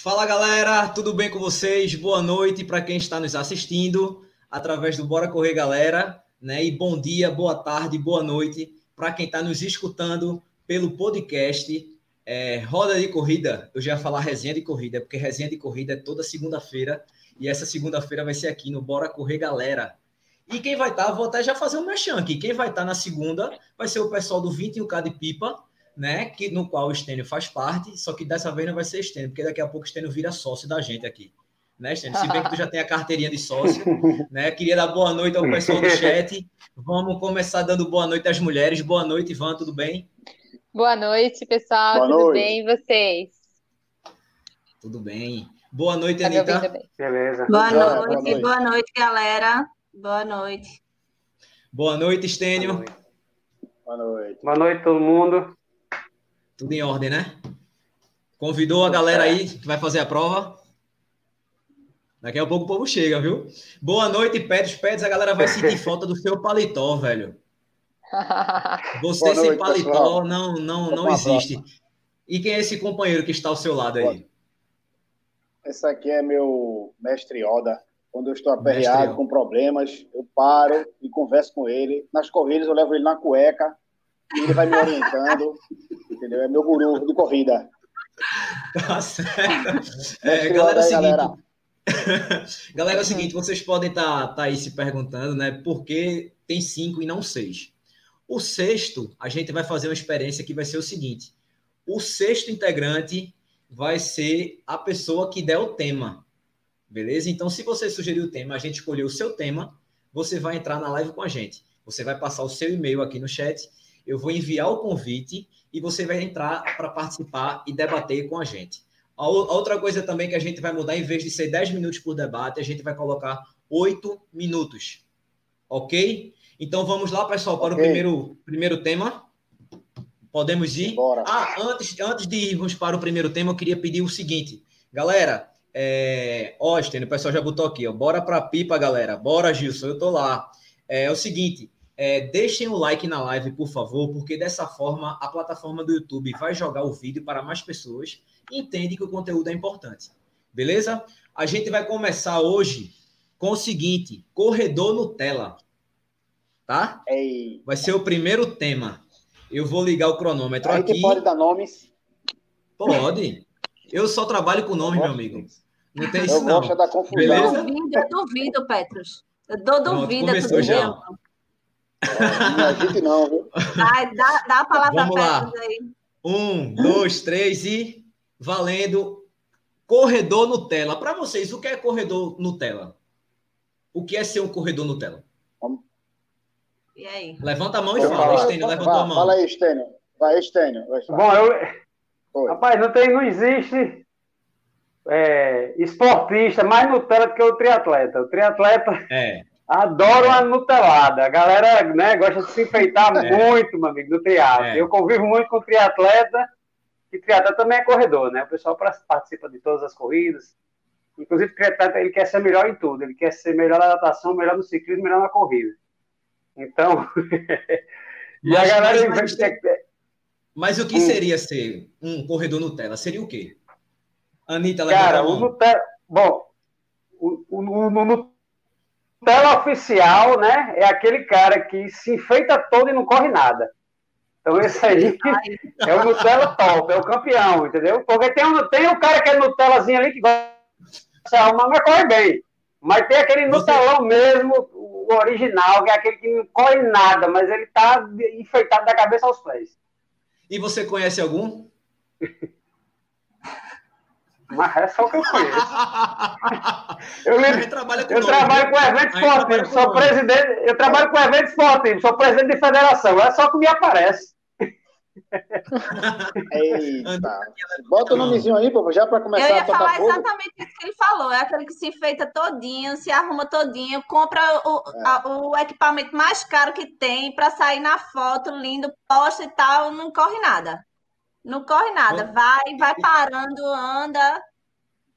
Fala galera, tudo bem com vocês? Boa noite para quem está nos assistindo através do Bora Correr Galera, né? E bom dia, boa tarde, boa noite para quem está nos escutando pelo podcast é, Roda de Corrida. Eu já ia falar resenha de corrida, porque resenha de corrida é toda segunda-feira e essa segunda-feira vai ser aqui no Bora Correr Galera. E quem vai estar, tá, vou até já fazer um merchan aqui. Quem vai estar tá na segunda vai ser o pessoal do 21K de Pipa, né? Que, no qual o Estênio faz parte, só que dessa vez não vai ser Estênio, porque daqui a pouco o Estênio vira sócio da gente aqui. Né, Estênio? Se bem que tu já tem a carteirinha de sócio, né? Queria dar boa noite ao pessoal do chat. Vamos começar dando boa noite às mulheres. Boa noite, Ivan, tudo bem? Boa noite, pessoal. Boa tudo noite. bem? E vocês? Tudo bem. Boa noite, tá Anitta. Beleza. Boa, boa, noite, boa noite, boa noite, galera. Boa noite. Boa noite, Estênio. Boa noite. Boa noite, todo mundo. Tudo em ordem, né? Convidou a galera aí que vai fazer a prova? Daqui a pouco o povo chega, viu? Boa noite, Pets. Pets, a galera vai sentir falta do seu paletó, velho. Você noite, sem paletó pessoal. não, não, não existe. E quem é esse companheiro que está ao seu lado aí? Esse aqui é meu mestre Oda. Quando eu estou aperreado com problemas, eu paro e converso com ele. Nas corridas eu levo ele na cueca, ele vai me orientando entendeu? É meu guru de corrida. Tá certo. É, galera, é o seguinte. Galera. galera, é o seguinte, vocês podem estar tá, tá aí se perguntando, né? Por que tem cinco e não seis? O sexto, a gente vai fazer uma experiência que vai ser o seguinte: o sexto integrante vai ser a pessoa que der o tema. Beleza? Então, se você sugerir o tema, a gente escolheu o seu tema, você vai entrar na live com a gente. Você vai passar o seu e-mail aqui no chat, eu vou enviar o convite e você vai entrar para participar e debater com a gente. A outra coisa também que a gente vai mudar, em vez de ser 10 minutos por debate, a gente vai colocar 8 minutos. Ok? Então vamos lá, pessoal, para okay. o primeiro, primeiro tema. Podemos ir? Bora. Ah, antes, antes de irmos para o primeiro tema, eu queria pedir o seguinte. Galera, é... Austin, o pessoal já botou aqui, ó. Bora para pipa, galera. Bora, Gilson, eu tô lá. É, é o seguinte, é, deixem o like na live, por favor, porque dessa forma a plataforma do YouTube vai jogar o vídeo para mais pessoas e entende que o conteúdo é importante. Beleza? A gente vai começar hoje com o seguinte: corredor Nutella. Tá? Ei. Vai ser o primeiro tema. Eu vou ligar o cronômetro Aí aqui. pode dar nomes? Pode. Eu só trabalho com nomes, meu amigo. Não tem isso, eu não. Gosto da confusão. Beleza? Eu duvido, eu duvido, Petros. Eu dou duvida. Começou já. Tempo. Não, gente não, viu? Vai, dá, dá a palavra Vamos lá. aí. Um, dois, três e valendo. Corredor Nutella. Para vocês, o que é corredor Nutella? O que é ser um corredor Nutella? E aí? Levanta a mão e eu fala, Estênio, levanta a mão. Fala aí, Estênio. Vai, Estênio. Bom, eu... Rapaz, não, tem, não existe é, esportista mais Nutella do que o triatleta. O triatleta... É. Adoro a Nutelada. A galera né, gosta de se enfeitar é. muito, meu amigo, no triatlo. É. Eu convivo muito com triatleta, e triatleta também é corredor, né? O pessoal participa de todas as corridas. Inclusive, o triatleta ele quer ser melhor em tudo. Ele quer ser melhor na natação, melhor no ciclismo, melhor na corrida. Então... e mas, a galera... Mas, mas, mas, o que hum. seria ser um corredor Nutella? Seria o quê? Anitta, Cara, o Nutella... Bom, o, o, o, o Nutella oficial, né? É aquele cara que se enfeita todo e não corre nada. Então, esse aí é o Nutella top, é o campeão, entendeu? Porque tem, um, tem o cara que é Nutellazinho ali que gosta de arrumar, mas corre bem. Mas tem aquele Nutelão mesmo, o original, que é aquele que não corre nada, mas ele tá enfeitado da cabeça aos pés. E você conhece algum? Mas é só o que eu conheço. eu, com, eu trabalho com evento esportivo, sou presidente, eu trabalho com evento esportivo, sou presidente de federação, é só que me aparece. Eita. Bota o nomezinho aí, pô, já para começar eu ia a tocar falar fogo. exatamente isso que ele falou. É aquele que se enfeita todinho, se arruma todinho, compra o, é. a, o equipamento mais caro que tem para sair na foto, lindo, posta e tal, não corre nada. Não corre nada, vai, vai parando, anda.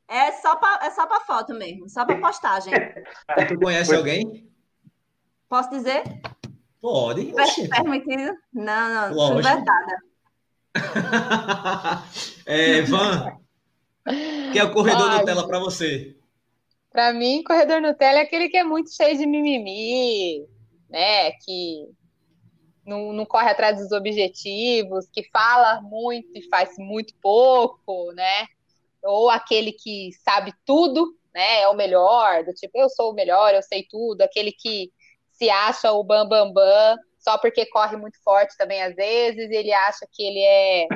É só para é só para foto mesmo, só para postagem. Tu conhece alguém? Posso dizer? Pode. Permitido? Não, não, Lógico. é, Van, Quem é o corredor Ai, Nutella para você? Para mim, corredor Nutella é aquele que é muito cheio de mimimi, né? Que não, não corre atrás dos objetivos, que fala muito e faz muito pouco, né? Ou aquele que sabe tudo, né? É o melhor, do tipo, eu sou o melhor, eu sei tudo, aquele que se acha o bam bam bam só porque corre muito forte também às vezes, ele acha que ele é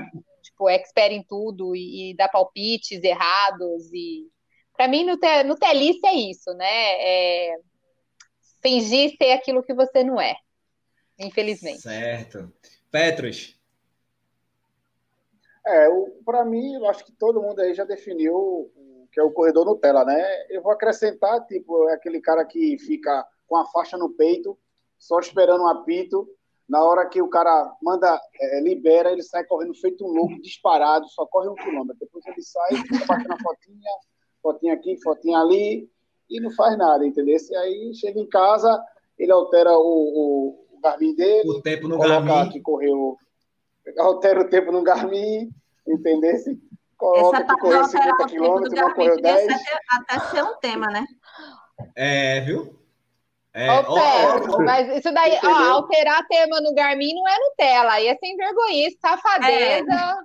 tipo expert em tudo e, e dá palpites errados e para mim, no, te, no telice é isso, né? É fingir ser aquilo que você não é, infelizmente. Certo. Petros. É, para mim, eu acho que todo mundo aí já definiu o que é o corredor Nutella, né? Eu vou acrescentar, tipo, é aquele cara que fica com a faixa no peito, só esperando um apito. Na hora que o cara manda, é, libera, ele sai correndo feito um louco, disparado, só corre um quilômetro. Depois ele sai, fica batendo a fotinha, fotinha aqui, fotinha ali, e não faz nada, entendeu? E aí chega em casa, ele altera o, o Garmin dele, o tempo no Garmin. que correu, altera o tempo no Garmin, entendeu? Coloca Essa que correu 50 quilômetros, não correu 10. Até, até ser um tema, né? É, viu? É, Ô, ó, ó, mas isso daí, ó, alterar tema no Garmin não é Nutella, aí é sem vergonha, safadeza.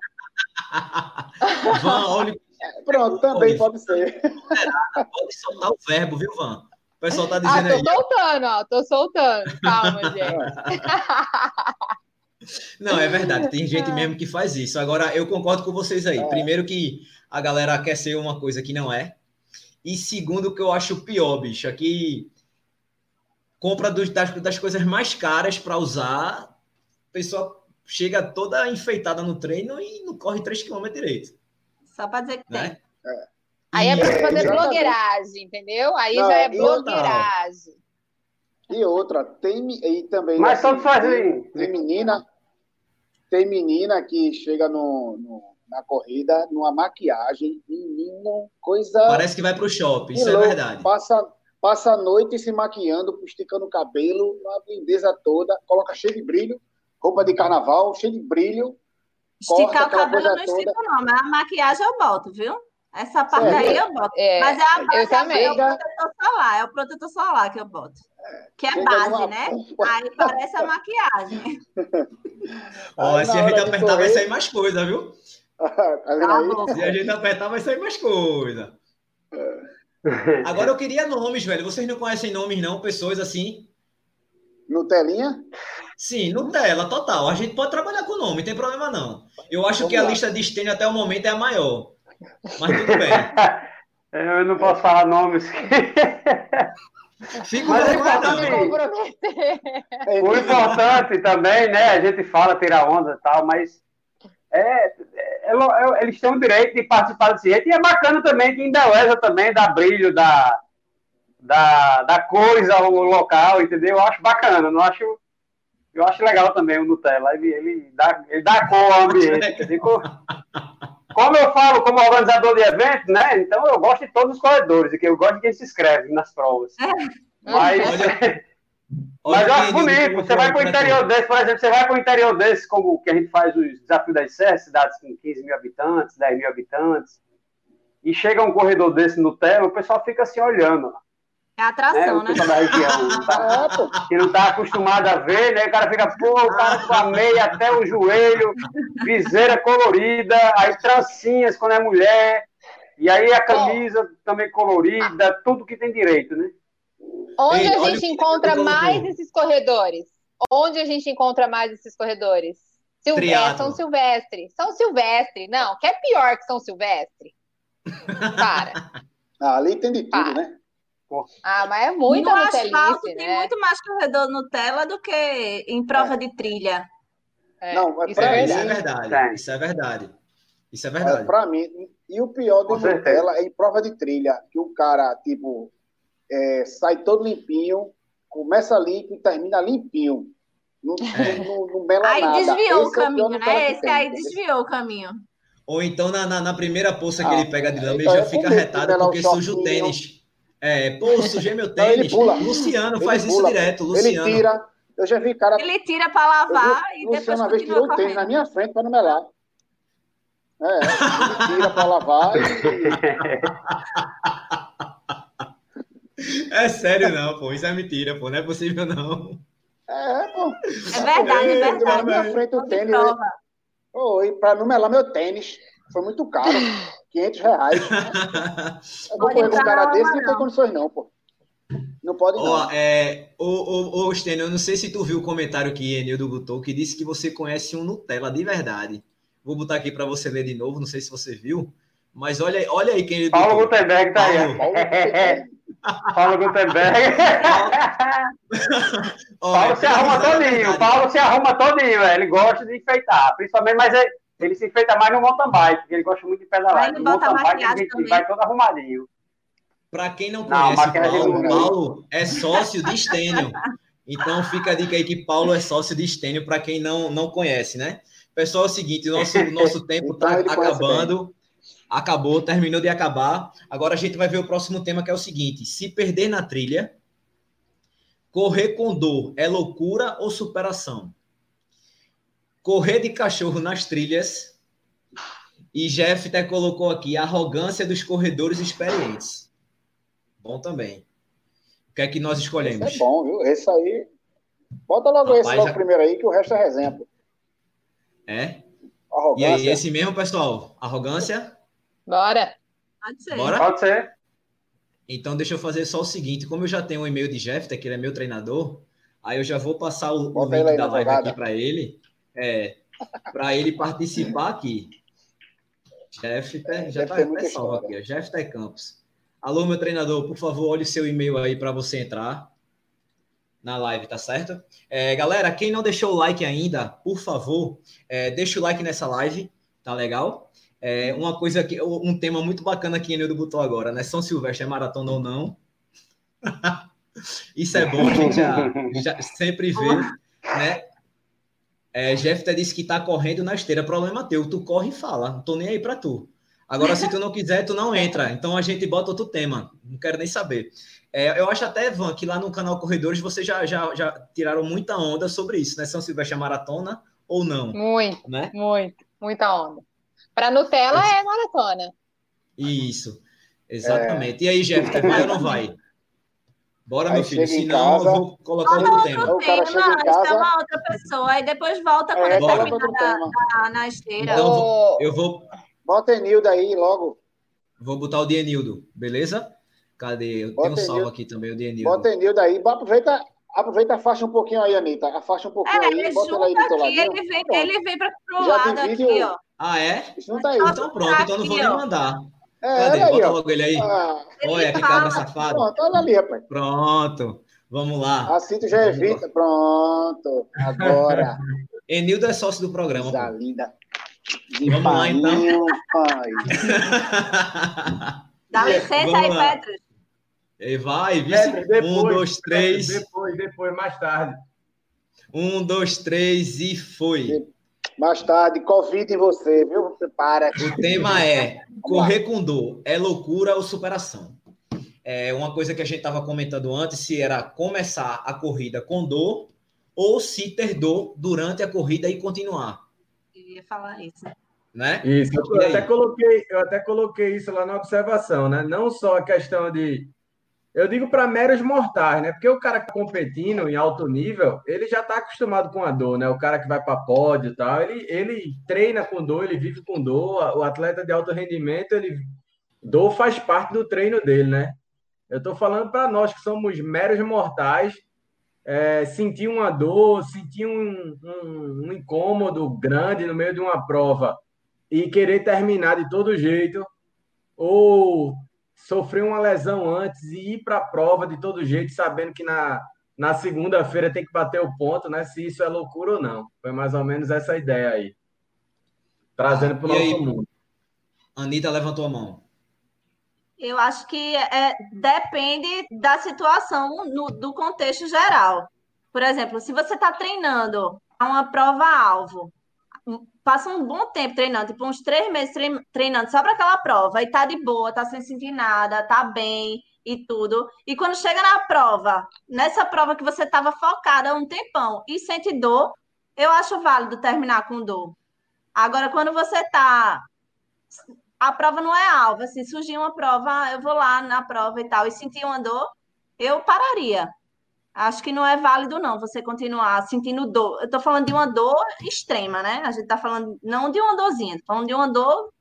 É. Van, olha Pronto, também pode ser. Pode soltar o verbo, viu, Van? O pessoal tá dizendo ah, tô aí. Tô soltando, ó, tô soltando. Calma, gente. Não, é verdade, tem gente mesmo que faz isso. Agora, eu concordo com vocês aí. É. Primeiro que a galera quer ser uma coisa que não é. E segundo, que eu acho pior, bicho, aqui compra dos, das, das coisas mais caras para usar, a pessoa chega toda enfeitada no treino e não corre 3 km direito. Só para dizer que né? tem. É. Aí é para fazer blogueiragem, entendeu? Aí não, já é blogueiragem. E outra, tem e também. Mas assim, só tem, tem menina, tem menina que chega no, no, na corrida numa maquiagem, menino, coisa. Parece que vai para o shopping, isso é louco, é verdade. Passa, passa a noite se maquiando, esticando o cabelo, uma lindeza toda, coloca cheio de brilho, roupa de carnaval, cheio de brilho, Esticar o cabelo eu não estico, não, mas a maquiagem eu boto, viu? Essa parte é, aí eu boto. É, mas é, a, eu também. é o protetor solar, é o protetor solar que eu boto. Que é base, né? Aí parece a maquiagem. Ó, se a gente apertar, correr... vai sair mais coisa, viu? tá se a gente apertar, vai sair mais coisa. Agora eu queria nomes, velho. Vocês não conhecem nomes, não? Pessoas assim? Nutelinha? Sim, Nutella, total. A gente pode trabalhar com nome, não tem problema não. Eu acho Vamos que lá. a lista de Stênio até o momento é a maior. Mas tudo bem. Eu não posso falar nomes. Fico Mas é importante. O importante também, né? A gente fala, tira onda e tal, mas é, é, é, eles têm o direito de participar desse jeito. E é bacana também que embeleza também, dá brilho, da da, da coisa, o local, entendeu? Eu acho bacana, não acho eu acho legal também o Nutella. Ele, ele, dá, ele dá cor ao ambiente. Como eu falo como organizador de eventos, né? Então eu gosto de todos os corredores, que eu gosto de quem se inscreve nas provas. É. Mas, olha, mas eu acho bonito. Você vai para o interior desse, por exemplo, você vai para o interior desse, como que a gente faz os desafios das serras, cidades com 15 mil habitantes, 10 mil habitantes, e chega um corredor desse no Tela, o pessoal fica assim olhando. É atração, né? Da região, não tá, que não está acostumado a ver, né? O cara fica, pô, o cara com a meia até o joelho, viseira colorida, aí trancinhas quando é mulher, e aí a camisa também colorida, tudo que tem direito, né? Onde Ei, a gente encontra mais esses corredores? Onde a gente encontra mais esses corredores? Silvestre, São Silvestre. São Silvestre. Não, que é pior que São Silvestre. Para. Ah, ali tem de tudo, Para. né? Ah, mas é muito no asfalto né? tem muito mais corredor Nutella do que em prova é. de trilha. É. Não, isso, é, isso, é verdade. Isso é verdade. Isso é verdade. Para mim, e o pior do Nutella é em prova de trilha, que o cara, tipo, é, sai todo limpinho, começa limpo e termina limpinho. Não, é. não, não, não aí nada. desviou Esse o caminho, né? Esse aí desviou o caminho. Ou então na, na, na primeira poça que ah, ele pega de lama, ele já fica retado porque suja o tênis. É, pô, sujei meu tênis. Luciano ele faz pula, isso direto. Luciano. Ele tira. Eu já vi cara. Ele tira para lavar vi, e Luciano depois. Uma vez tirou o tênis na minha frente para não melar. É, ele tira para lavar e... É sério não, pô. Isso é mentira, pô. Não é possível não. É, pô. É verdade, é verdade. Na minha frente o tênis. Oi, para numelar meu tênis. Foi muito caro. 500 reais. Eu vou correr com um cara desse, não tem condições não, pô. Não pode não. Ó, é, ô, ô, ô Stênio, eu não sei se tu viu o comentário que Enildo botou, que disse que você conhece um Nutella de verdade. Vou botar aqui para você ler de novo, não sei se você viu. Mas olha, olha aí quem ele Paulo Gutenberg tá aí. Paulo Gutenberg. Paulo se arruma todinho. Paulo se arruma todinho. Ele gosta de enfeitar. Principalmente, mas ele, ele se enfeita mais no mountain bike, porque ele gosta muito de pedalar. No mountain bike a gente vai todo arrumadinho. Para quem não conhece, não, Paulo, Paulo é sócio de Stênio. Então fica a dica aí que Paulo é sócio de Stênio para quem não, não conhece, né? Pessoal, é o seguinte, nosso, nosso tempo está então acabando. Acabou, terminou de acabar. Agora a gente vai ver o próximo tema, que é o seguinte: se perder na trilha, correr com dor é loucura ou superação? Correr de cachorro nas trilhas. E Jeff até colocou aqui arrogância dos corredores experientes. Bom também. O que é que nós escolhemos? Esse é bom, viu? Esse aí. Bota logo Rapaz, esse logo a... primeiro aí, que o resto é exemplo. É? Arrogância. E aí, esse mesmo, pessoal? Arrogância? Bora. Pode ser. Bora? Pode ser. Então, deixa eu fazer só o seguinte: como eu já tenho o um e-mail de Jeff, que ele é meu treinador, aí eu já vou passar o, o link da live aqui para ele, é, para ele participar aqui. Jeff é, já está pessoal aqui, Jeff T. Campos. Alô, meu treinador, por favor, olhe o seu e-mail aí para você entrar na live, tá certo? É, galera, quem não deixou o like ainda, por favor, é, deixa o like nessa live, tá legal? É, uma coisa que, um tema muito bacana que Enildo botou agora, né? São Silvestre é maratona ou não? Isso é bom, a gente já, já sempre vê, né? É, Jeff até disse que tá correndo na esteira, problema teu, tu corre e fala, não tô nem aí para tu. Agora, se tu não quiser, tu não entra. Então a gente bota outro tema. Não quero nem saber. É, eu acho até, Van, que lá no canal Corredores vocês já, já, já tiraram muita onda sobre isso, né? São Silvestre é maratona ou não? Muito, né? muito, muita onda. Para Nutella é maratona. Isso, exatamente. É... E aí, Jeff, vai ou não vai? Bora, aí meu filho. Se não, eu vou colocar outro, outro tema. tema. O cara chega em casa... uma outra pessoa, aí depois volta quando é, ele terminar na esteira. Então, eu vou, eu vou... Bota Enildo aí logo. Vou botar o de Enildo, beleza? Cadê? Eu tenho um salvo aqui também, o de Enildo. Bota Enildo aí. Aproveita, aproveita, afasta um pouquinho aí, Anitta. Afasta um pouquinho é, aí, bota ela aí do teu lado. Ele vem, ele vem para o lado aqui, ó. Ah, é? Isso não tá aí. Então pronto, então não vou nem mandar. É, Cadê? Aí, Bota ó. logo ele aí. Ah, olha, que cabra safado. Pronto, olha ali, rapaz. Pronto. Vamos lá. Assim tu já evita. Pronto. Agora. Enildo é sócio do programa. Coisa linda. De Vamos lá, então. Pai. Dá licença aí, Petros. E vai, vice. Depois, um, dois, três. Depois, depois, mais tarde. Um, dois, três e foi. Mais tarde, Covid em você, viu? Você para. O tema é correr com dor. É loucura ou superação? É uma coisa que a gente estava comentando antes, se era começar a corrida com dor ou se ter dor durante a corrida e continuar. Eu ia falar isso. Né? Isso, eu até, coloquei, eu até coloquei isso lá na observação, né? Não só a questão de eu digo para meros mortais, né? Porque o cara tá competindo em alto nível, ele já está acostumado com a dor, né? O cara que vai para pódio e tal, ele, ele treina com dor, ele vive com dor. O atleta de alto rendimento, ele dor faz parte do treino dele, né? Eu estou falando para nós que somos meros mortais, é, sentir uma dor, sentir um, um, um incômodo grande no meio de uma prova e querer terminar de todo jeito, ou sofrer uma lesão antes e ir para a prova de todo jeito, sabendo que na, na segunda-feira tem que bater o ponto, né? Se isso é loucura ou não. Foi mais ou menos essa ideia aí. Trazendo para o nosso aí, mundo. Anitta levantou a mão. Eu acho que é, depende da situação, no, do contexto geral. Por exemplo, se você está treinando uma prova-alvo, passa um bom tempo treinando, tipo uns três meses treinando só para aquela prova, e tá de boa, tá sem sentir nada, tá bem e tudo. E quando chega na prova, nessa prova que você estava focada um tempão e sente dor, eu acho válido terminar com dor. Agora, quando você tá a prova não é alvo. Assim, surgir uma prova, eu vou lá na prova e tal, e sentir uma dor, eu pararia. Acho que não é válido, não, você continuar sentindo dor. Eu estou falando de uma dor extrema, né? A gente está falando não de uma dorzinha, tô falando de uma dor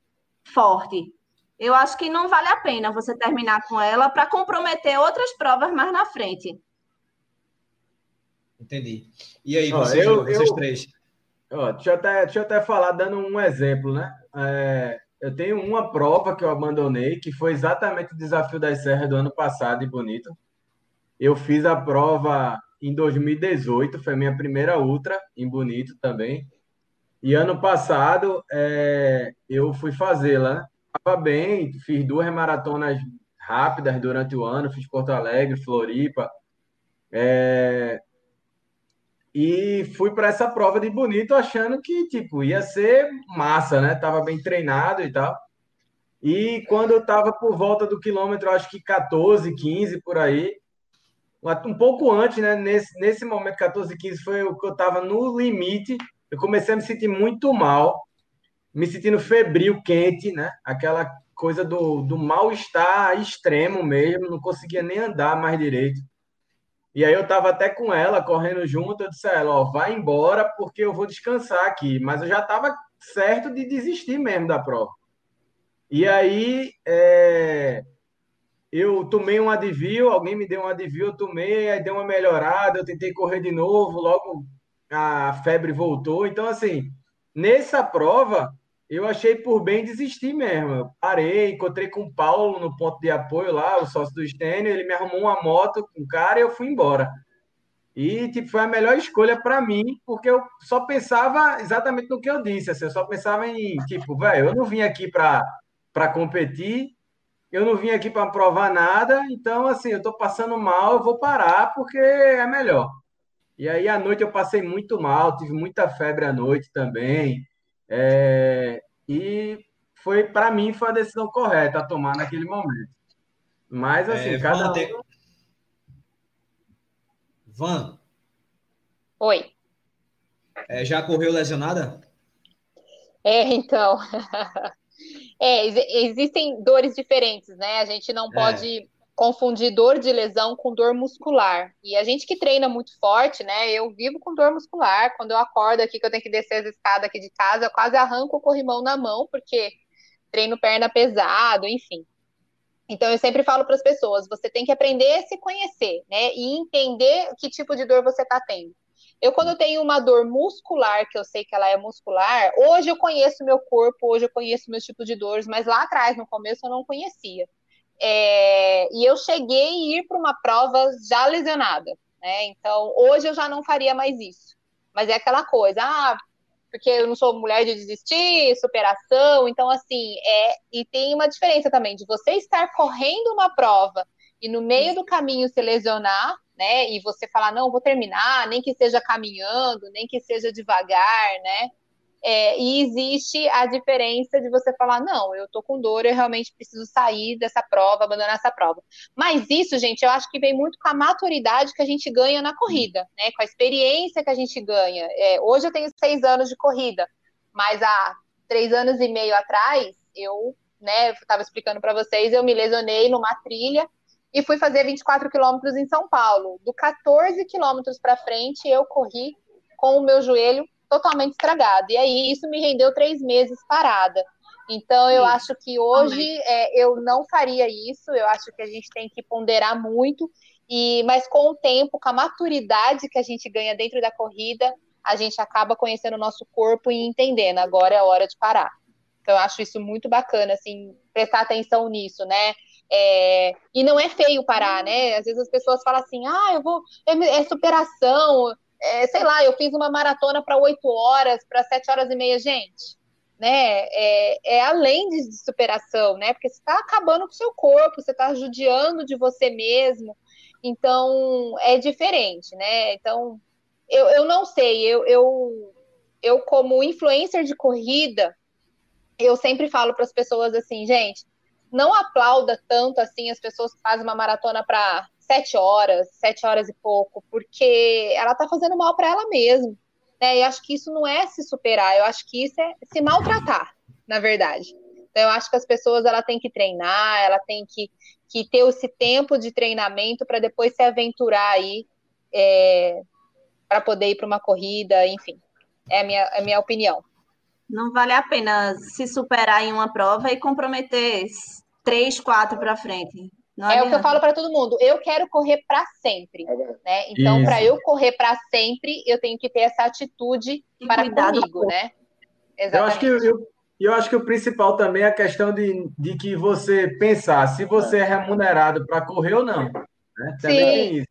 forte. Eu acho que não vale a pena você terminar com ela para comprometer outras provas mais na frente. Entendi. E aí, vocês, eu, vocês eu, três? Ó, deixa, eu até, deixa eu até falar, dando um exemplo, né? É, eu tenho uma prova que eu abandonei, que foi exatamente o desafio das serras do ano passado, e bonito. Eu fiz a prova em 2018, foi minha primeira ultra, em Bonito também. E ano passado é, eu fui fazê-la. Estava bem, fiz duas maratonas rápidas durante o ano, fiz Porto Alegre, Floripa. É, e fui para essa prova de Bonito achando que tipo ia ser massa, né? Tava bem treinado e tal. E quando eu estava por volta do quilômetro, acho que 14, 15 por aí, um pouco antes, né? Nesse, nesse momento, 14, 15, foi o que eu estava no limite. Eu comecei a me sentir muito mal, me sentindo febril, quente, né? Aquela coisa do, do mal-estar extremo mesmo, não conseguia nem andar mais direito. E aí eu estava até com ela, correndo junto, eu disse a ela, ó, vai embora porque eu vou descansar aqui. Mas eu já estava certo de desistir mesmo da prova. E aí, é eu tomei um advil, alguém me deu um advil, eu tomei, aí deu uma melhorada, eu tentei correr de novo, logo a febre voltou. Então, assim, nessa prova, eu achei por bem desistir mesmo. Eu parei, encontrei com o Paulo no ponto de apoio lá, o sócio do Stênio, ele me arrumou uma moto com o cara e eu fui embora. E tipo, foi a melhor escolha para mim, porque eu só pensava exatamente no que eu disse. Assim, eu só pensava em, tipo, velho, eu não vim aqui para competir, eu não vim aqui para provar nada, então, assim, eu estou passando mal, eu vou parar porque é melhor. E aí, à noite, eu passei muito mal, tive muita febre à noite também. É... E foi, para mim, foi a decisão correta a tomar naquele momento. Mas, assim, é, cada. Van, Van. Oi. É, já correu lesionada? É, então. É, existem dores diferentes, né? A gente não é. pode confundir dor de lesão com dor muscular. E a gente que treina muito forte, né? Eu vivo com dor muscular. Quando eu acordo aqui, que eu tenho que descer as escadas aqui de casa, eu quase arranco o corrimão na mão, porque treino perna pesado, enfim. Então, eu sempre falo para as pessoas: você tem que aprender a se conhecer, né? E entender que tipo de dor você está tendo. Eu, quando tenho uma dor muscular, que eu sei que ela é muscular, hoje eu conheço meu corpo, hoje eu conheço meus tipos de dores, mas lá atrás, no começo, eu não conhecia. É, e eu cheguei a ir para uma prova já lesionada, né? Então, hoje eu já não faria mais isso. Mas é aquela coisa, ah, porque eu não sou mulher de desistir, superação, então assim, é, e tem uma diferença também de você estar correndo uma prova e no meio do caminho se lesionar né? E você falar, não, vou terminar, nem que seja caminhando, nem que seja devagar, né? É, e existe a diferença de você falar, não, eu tô com dor, eu realmente preciso sair dessa prova, abandonar essa prova. Mas isso, gente, eu acho que vem muito com a maturidade que a gente ganha na corrida, né? Com a experiência que a gente ganha. É, hoje eu tenho seis anos de corrida, mas há três anos e meio atrás, eu, né, estava explicando para vocês, eu me lesionei numa trilha e fui fazer 24 quilômetros em São Paulo. Do 14 quilômetros para frente, eu corri com o meu joelho totalmente estragado. E aí isso me rendeu três meses parada. Então eu Sim. acho que hoje é, eu não faria isso. Eu acho que a gente tem que ponderar muito. E mas com o tempo, com a maturidade que a gente ganha dentro da corrida, a gente acaba conhecendo o nosso corpo e entendendo. Agora é a hora de parar. Então eu acho isso muito bacana, assim, prestar atenção nisso, né? É, e não é feio parar, né? Às vezes as pessoas falam assim, ah, eu vou. É, é superação, é, sei lá, eu fiz uma maratona para oito horas, para sete horas e meia, gente. Né? É, é além de, superação, né? Porque você está acabando com o seu corpo, você está judiando de você mesmo. Então, é diferente, né? Então, eu, eu não sei, eu, eu, eu, como influencer de corrida, eu sempre falo para as pessoas assim, gente, não aplauda tanto assim as pessoas que fazem uma maratona para sete horas, sete horas e pouco, porque ela tá fazendo mal para ela mesma. Né? E acho que isso não é se superar, eu acho que isso é se maltratar, na verdade. Então, eu acho que as pessoas ela tem que treinar, ela tem que, que ter esse tempo de treinamento para depois se aventurar aí é, para poder ir para uma corrida, enfim. É a minha, é a minha opinião. Não vale a pena se superar em uma prova e comprometer três, quatro para frente. Não é o que eu falo para todo mundo. Eu quero correr para sempre, é né? Então, para eu correr para sempre, eu tenho que ter essa atitude e para comigo, né? Exatamente. Eu acho que eu, eu acho que o principal também é a questão de, de que você pensar se você é remunerado para correr ou não. Né? Também Sim. tem isso.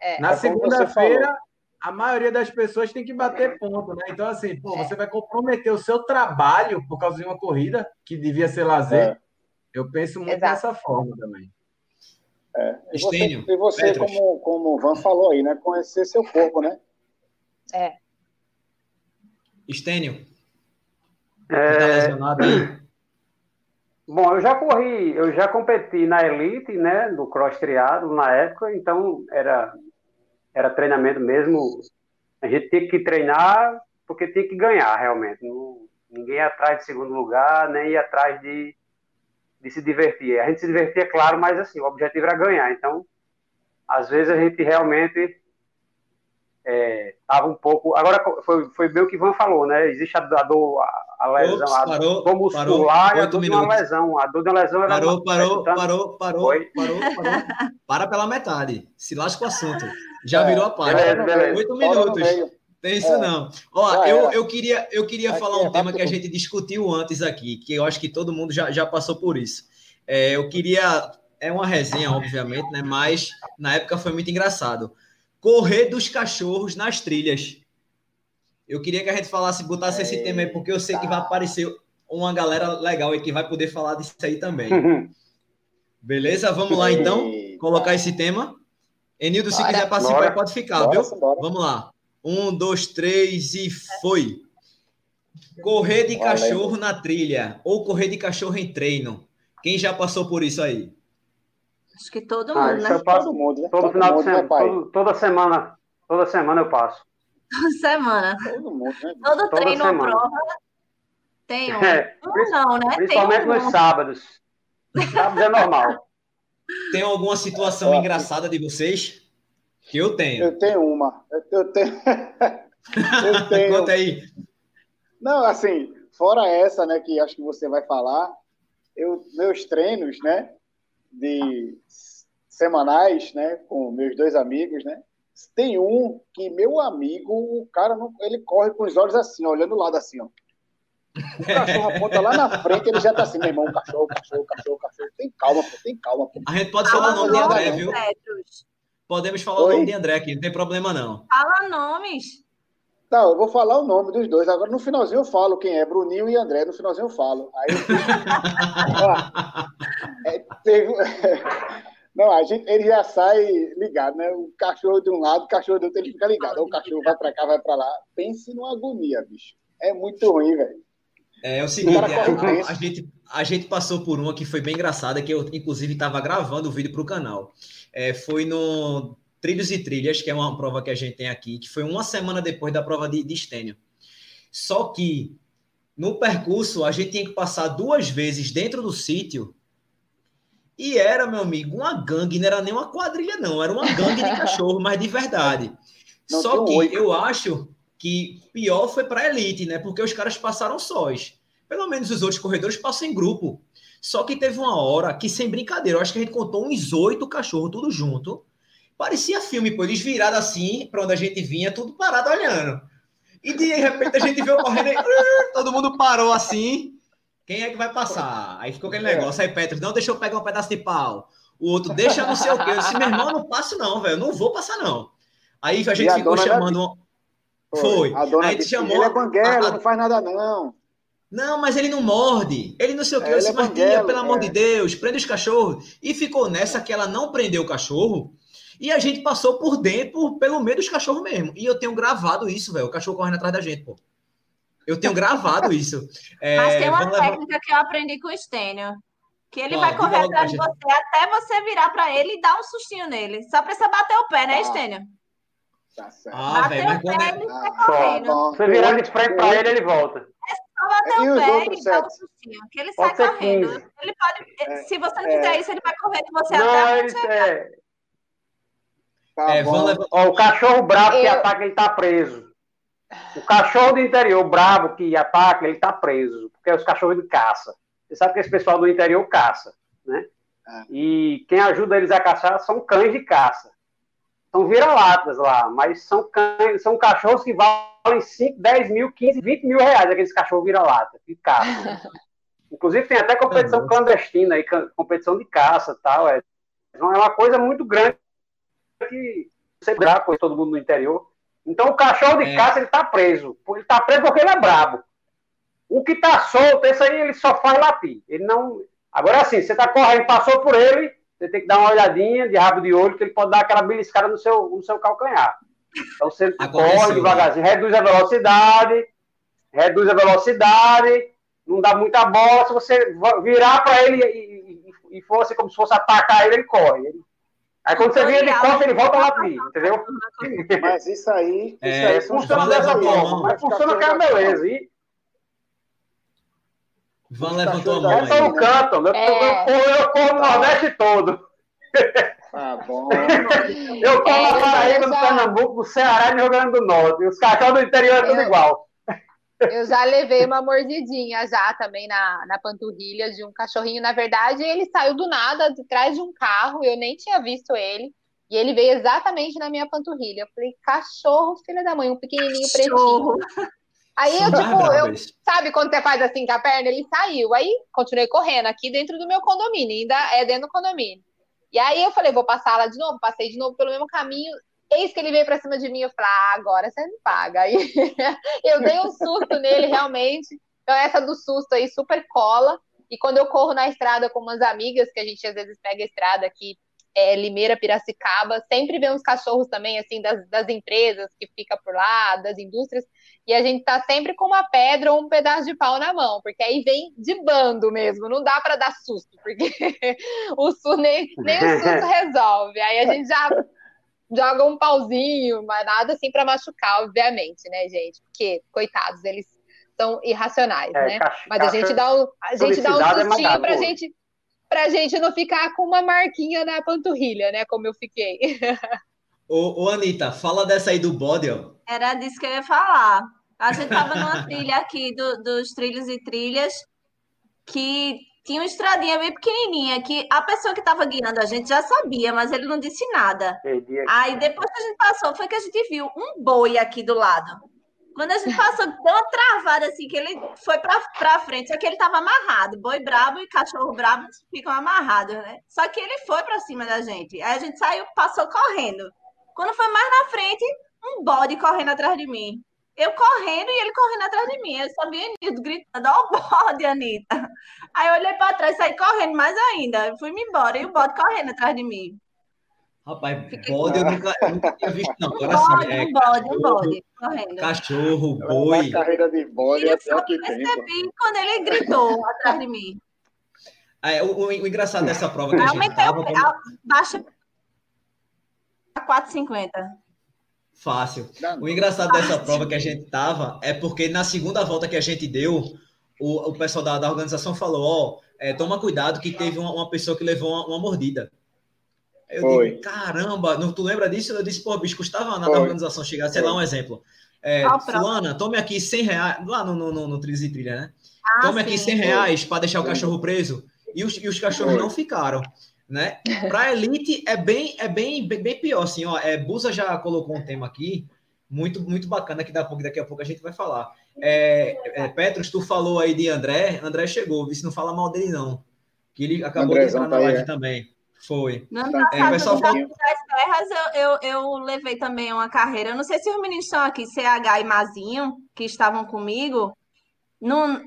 É. Na é segunda-feira, a maioria das pessoas tem que bater ponto, né? Então, assim, pô, é. você vai comprometer o seu trabalho por causa de uma corrida que devia ser lazer. É. Eu penso muito Exato. dessa forma também. É. E você, e você como, como o Van falou aí, né? Conhecer seu corpo, né? É. Estênio. É... Tá lesionado aí? Bom, eu já corri, eu já competi na elite, né, do cross triado na época, então era era treinamento mesmo. A gente tinha que treinar porque tinha que ganhar realmente. Não, ninguém ia atrás de segundo lugar, nem ia atrás de de se divertir. A gente se divertia, claro, mas assim, o objetivo era ganhar. Então, às vezes a gente realmente estava é, um pouco. Agora foi, foi bem o que Ivan falou, né? Existe a, a dor, a, a lesão, Ops, parou, a dor muscular parou, e a dor de uma lesão. A dor de uma lesão era parou, parou, então, parou, parou, parou, parou, Para pela metade. Se lasca o assunto. Já virou a parte. Beleza, beleza. Oito minutos. Tem isso é. não. Ó, eu, eu queria, eu queria falar um é tema que a gente discutiu antes aqui, que eu acho que todo mundo já, já passou por isso. É, eu queria. É uma resenha, obviamente, né? Mas na época foi muito engraçado. Correr dos cachorros nas trilhas. Eu queria que a gente falasse, botasse esse tema aí, porque eu sei que vai aparecer uma galera legal aí que vai poder falar disso aí também. Beleza? Vamos lá então, colocar esse tema. Enildo, se quiser participar, pode ficar, bora, viu? Bora. Vamos lá. Um, dois, três e foi. Correr de cachorro na trilha ou correr de cachorro em treino. Quem já passou por isso aí? Acho que todo ah, mundo, ah, né? Eu passo todo mundo, né? Todo, todo final mundo, de semana, todo, toda semana, toda semana eu passo. Toda semana. Todo mundo, né? Todo toda treino semana. prova tem um. É, um não, né? Principalmente um nos sábados. Sábados é normal. Tem alguma situação engraçada de vocês? Que eu tenho. Eu tenho uma. Eu tenho. eu tenho... Conta aí. Não, assim, fora essa, né, que acho que você vai falar, eu, meus treinos, né, de semanais, né, com meus dois amigos, né, tem um que meu amigo, o cara, não, ele corre com os olhos assim, olhando o lado assim, ó. O cachorro aponta lá na frente, ele já tá assim, meu irmão, cachorro, cachorro, cachorro, cachorro. Tem calma, pô, tem calma. Pô. A gente pode falar o nome de André, viu? Podemos falar Oi? o nome de André aqui, não tem problema não. Fala nomes. Não, eu vou falar o nome dos dois. Agora no finalzinho eu falo quem é, Bruninho e André. No finalzinho eu falo. Aí eu é, teve... Não, a gente, ele já sai ligado, né? O cachorro de um lado, o cachorro do outro, ele fica ligado. o cachorro vai para cá, vai para lá. Pense numa agonia, bicho. É muito ruim, velho. É, é o seguinte, a, a, a, gente, a gente passou por uma que foi bem engraçada, que eu, inclusive, estava gravando o vídeo para o canal é, foi no Trilhos e Trilhas, que é uma prova que a gente tem aqui, que foi uma semana depois da prova de, de Stênio. Só que no percurso a gente tinha que passar duas vezes dentro do sítio e era, meu amigo, uma gangue, não era nem uma quadrilha, não, era uma gangue de cachorro, mas de verdade. Não, Só que oito. eu acho que pior foi para a elite, né? Porque os caras passaram sós. Pelo menos os outros corredores passam em grupo. Só que teve uma hora que, sem brincadeira, eu acho que a gente contou uns oito cachorros, tudo junto. Parecia filme, pô, eles viraram assim, para onde a gente vinha, tudo parado olhando. E de repente a gente viu correndo e todo mundo parou assim. Quem é que vai passar? Aí ficou aquele negócio. Aí Petros, não deixa eu pegar um pedaço de pau. O outro, deixa não sei o quê. Eu disse, meu irmão, não passo não, velho. Não vou passar não. Aí a gente ficou chamando. Foi. A dona Aí a gente chamou. Ele é banguela, a... não faz nada não. Não, mas ele não morde. Ele não sei o que. É, eu disse, mas tia, pelo amor é. de Deus, prende os cachorros. E ficou nessa que ela não prendeu o cachorro. E a gente passou por dentro, pelo meio dos cachorros mesmo. E eu tenho gravado isso, velho. O cachorro correndo atrás da gente, pô. Eu tenho gravado isso. É, mas tem uma técnica levar... que eu aprendi com o Stênio. Que ele vai correr atrás de você até você virar para ele e dar um sustinho nele. Só precisa bater o pé, né, ah. Stênio? Tá certo. Ah, velho, mas quando é... ah, Você virar de frente para ele, ele volta. É o pé e dar o que ele pode sai correndo. 15. Ele pode, é, se você não fizer é, isso, ele vai correr com você não, até ele é... Tá é, Ó, o cachorro bravo Eu... que ataca, ele tá preso. O cachorro do interior bravo que ataca, ele tá preso, porque é os cachorros de caça. Você sabe que esse pessoal do interior caça, né? É. E quem ajuda eles a caçar são cães de caça. São vira-latas lá, mas são cães, são cachorros que valem 5, 10 mil, 15, 20 mil reais, aqueles cachorros vira-lata, de caça. Inclusive tem até competição clandestina aí, competição de caça e tal. É, é uma coisa muito grande que você com todo mundo no interior. Então o cachorro de é. caça ele tá preso. Ele tá preso porque ele é brabo. O que tá solto, esse aí ele só faz latir. Ele não. Agora assim, você tá correndo, passou por ele, você tem que dar uma olhadinha de rabo de olho, que ele pode dar aquela beliscada no seu, no seu calcanhar. Então você corre devagarzinho, reduz a velocidade, reduz a velocidade, não dá muita bola. Se você virar para ele e, e, e fosse como se fosse atacar ele, ele corre. Ele... Aí quando você vira de costas, ele volta lá mim, entendeu? Mas isso aí, é, isso aí funciona dessa forma, mas funciona que é beleza. E, Van levantou a mão. Eu tô no canto, eu, é. eu corro no Nordeste todo. Tá bom. Eu tô é, na Paraíba, no Pernambuco, no Ceará e no Rio Grande do Norte. Os cachorros do interior é tudo igual. Eu já levei uma mordidinha já também na, na panturrilha de um cachorrinho. Na verdade, ele saiu do nada, de trás de um carro, eu nem tinha visto ele. E ele veio exatamente na minha panturrilha. Eu falei, cachorro, filha da mãe, um pequenininho cachorro. pretinho. Aí eu, tipo, eu, sabe quando você faz assim com a perna? Ele saiu. Aí continuei correndo aqui dentro do meu condomínio, ainda é dentro do condomínio. E aí eu falei, vou passar lá de novo, passei de novo pelo mesmo caminho. Eis que ele veio pra cima de mim, eu falei, ah, agora você me paga. Aí eu dei um susto nele, realmente. Então, essa do susto aí super cola. E quando eu corro na estrada com umas amigas, que a gente às vezes pega a estrada aqui, é, Limeira, Piracicaba, sempre vê uns cachorros também, assim, das, das empresas que fica por lá, das indústrias e a gente tá sempre com uma pedra ou um pedaço de pau na mão, porque aí vem de bando mesmo, não dá para dar susto, porque o susto nem, nem o susto resolve. Aí a gente já joga um pauzinho, mas nada assim para machucar, obviamente, né, gente? Porque, coitados, eles são irracionais, é, né? Mas a gente dá um, a gente dá um é sustinho é pra gente pra gente não ficar com uma marquinha na panturrilha, né? Como eu fiquei. ô, ô, Anitta, fala dessa aí do bode, ó. Era disso que eu ia falar. A gente estava numa trilha aqui do, dos trilhos e trilhas que tinha uma estradinha bem pequenininha que a pessoa que estava guiando a gente já sabia, mas ele não disse nada. Aí depois que a gente passou, foi que a gente viu um boi aqui do lado. Quando a gente passou, uma travada assim, que ele foi para frente, só que ele estava amarrado. Boi brabo e cachorro brabo ficam amarrados, né? Só que ele foi para cima da gente. Aí a gente saiu, passou correndo. Quando foi mais na frente, um bode correndo atrás de mim. Eu correndo e ele correndo atrás de mim. Eu só vi Nildo gritando, ó o bode, Anitta. Aí eu olhei para trás, saí correndo mais ainda. Fui-me embora e o bode correndo atrás de mim. Rapaz, bode eu nunca, eu nunca tinha visto, não. Agora um bode, sim, é, um bode, um bode, correndo. Cachorro, boi. A carreira de bode e é eu que percebi tem, quando ele gritou atrás de mim. É, o, o, o engraçado dessa prova que a gente tava... Como... Baixa a 4,50. Fácil. O engraçado dessa prova que a gente tava é porque na segunda volta que a gente deu, o, o pessoal da, da organização falou: ó, oh, é, toma cuidado que teve uma, uma pessoa que levou uma, uma mordida. Eu Foi. digo, caramba, não, tu lembra disso? Eu disse, pô, bicho, custava nada a organização chegar, sei Foi. lá, um exemplo. É, ah, fulana, tome aqui 100 reais, lá no, no, no, no e Trilha, né? Ah, tome sim, aqui 100 reais para deixar o cachorro preso. E os, e os cachorros não ficaram né? Para elite é bem é bem, bem, bem pior assim, ó. É, Busa já colocou um tema aqui muito muito bacana que daqui, daqui a pouco a gente vai falar. É, é, Petros, tu falou aí de André, André chegou, se não fala mal dele não, que ele acabou Andrezão de entrar na live tá também. Foi. No ano passado, é, pessoal das terras, eu, eu, eu, levei também uma carreira. Eu não sei se os meninos estão aqui, CH e Mazinho, que estavam comigo. Não,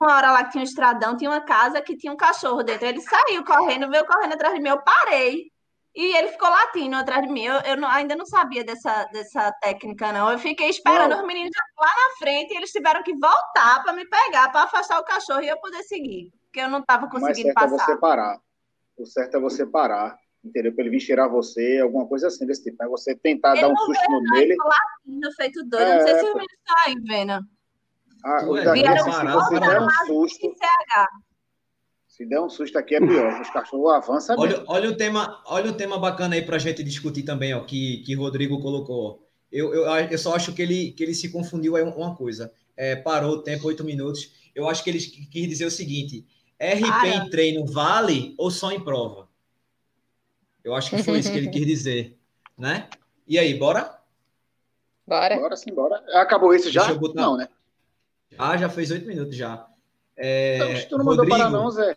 uma hora lá que tinha um estradão, tinha uma casa que tinha um cachorro dentro. Ele saiu correndo, veio correndo atrás de mim, eu parei. E ele ficou latindo atrás de mim. Eu, eu não, ainda não sabia dessa, dessa técnica, não. Eu fiquei esperando os meninos lá na frente e eles tiveram que voltar para me pegar, para afastar o cachorro e eu poder seguir. Porque eu não estava conseguindo passar. É você parar. O certo é você parar, entendeu? Para ele vir cheirar você, alguma coisa assim desse tipo. É você tentar ele dar um susto veio, nele. Latindo, feito doido. É, não sei se os meninos estão aí vendo. Ah, os daqui, se você der um susto, se der um susto aqui é pior. Os cachorros avançam mesmo. Olha, olha, um tema, olha um tema bacana aí para a gente discutir também, ó, que, que Rodrigo colocou. Eu, eu, eu só acho que ele, que ele se confundiu aí uma coisa. É, parou o tempo, oito minutos. Eu acho que ele quis dizer o seguinte: RP Para. em treino vale ou só em prova? Eu acho que foi isso que ele quis dizer, né? E aí, bora? Bora. Bora sim, bora. Acabou esse já? Deixa eu botar- Não, né? Ah, já fez oito minutos já. É, Então, tu não mandou Rodrigo, para não, Zé.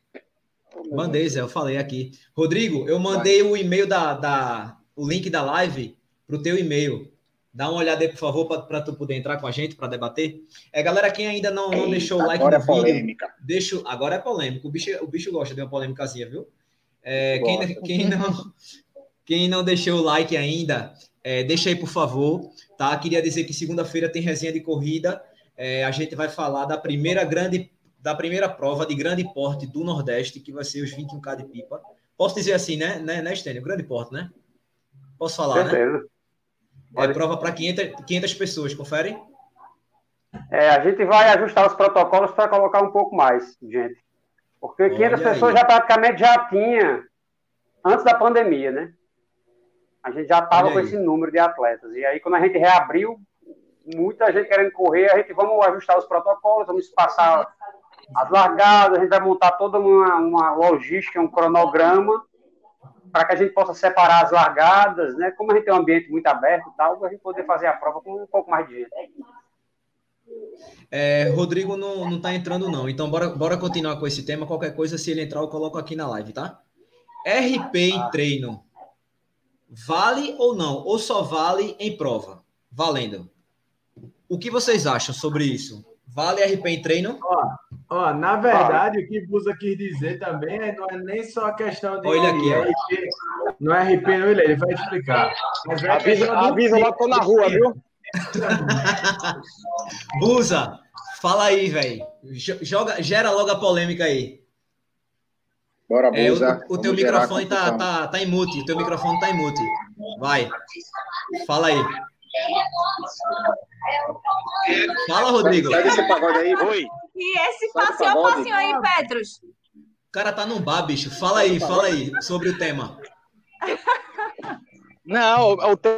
Mandei, Zé, eu falei aqui. Rodrigo, eu mandei o e-mail da, da o link da live pro teu e-mail. Dá uma olhada aí, por favor, para tu poder entrar com a gente para debater. É, galera, quem ainda não, não deixou o like Agora no é vídeo, polêmica. deixa, agora é polêmico. O bicho, o bicho gosta de uma polêmicazinha, viu? É, quem, quem, não, quem não deixou o like ainda, é, deixa aí, por favor. Tá? Queria dizer que segunda-feira tem resenha de corrida. É, a gente vai falar da primeira grande, da primeira prova de grande porte do Nordeste, que vai ser os 21K de pipa. Posso dizer assim, né, né, né Stênio? Grande porte, né? Posso falar, né? É prova para 500, 500 pessoas, confere? É, a gente vai ajustar os protocolos para colocar um pouco mais, gente. Porque 500 Olha pessoas aí. já praticamente já tinha antes da pandemia, né? A gente já estava com esse número de atletas. E aí, quando a gente reabriu, muita gente querendo correr, a gente vamos ajustar os protocolos, vamos passar as largadas, a gente vai montar toda uma, uma logística, um cronograma para que a gente possa separar as largadas, né? Como a gente tem um ambiente muito aberto e tal, a gente poder fazer a prova com um pouco mais de gente. É, Rodrigo não, não tá entrando, não. Então, bora, bora continuar com esse tema. Qualquer coisa, se ele entrar, eu coloco aqui na live, tá? RP em treino. Vale ou não? Ou só vale em prova? Valendo. O que vocês acham sobre isso? Vale RP em treino? Ó, na verdade, o que Busa quis dizer também é, não é nem só a questão de Olha aqui, ó. RP. Não é RP, não, ele, ele vai explicar. Mas é Avisa, lá que tô na rua, viu? Busa, fala aí, velho. Joga, gera logo a polêmica aí. Bora, É, o, Busa. o teu Vamos gerar microfone tá, tá, tá em mute. O teu microfone tá em mute. Vai. Fala aí. Fala, Rodrigo. Sai desse pagode aí. Oi. E esse do passeio, pagode. passeio aí, Petros. O cara tá num bar, bicho. Fala aí, fala aí sobre o tema. Não, o, o te-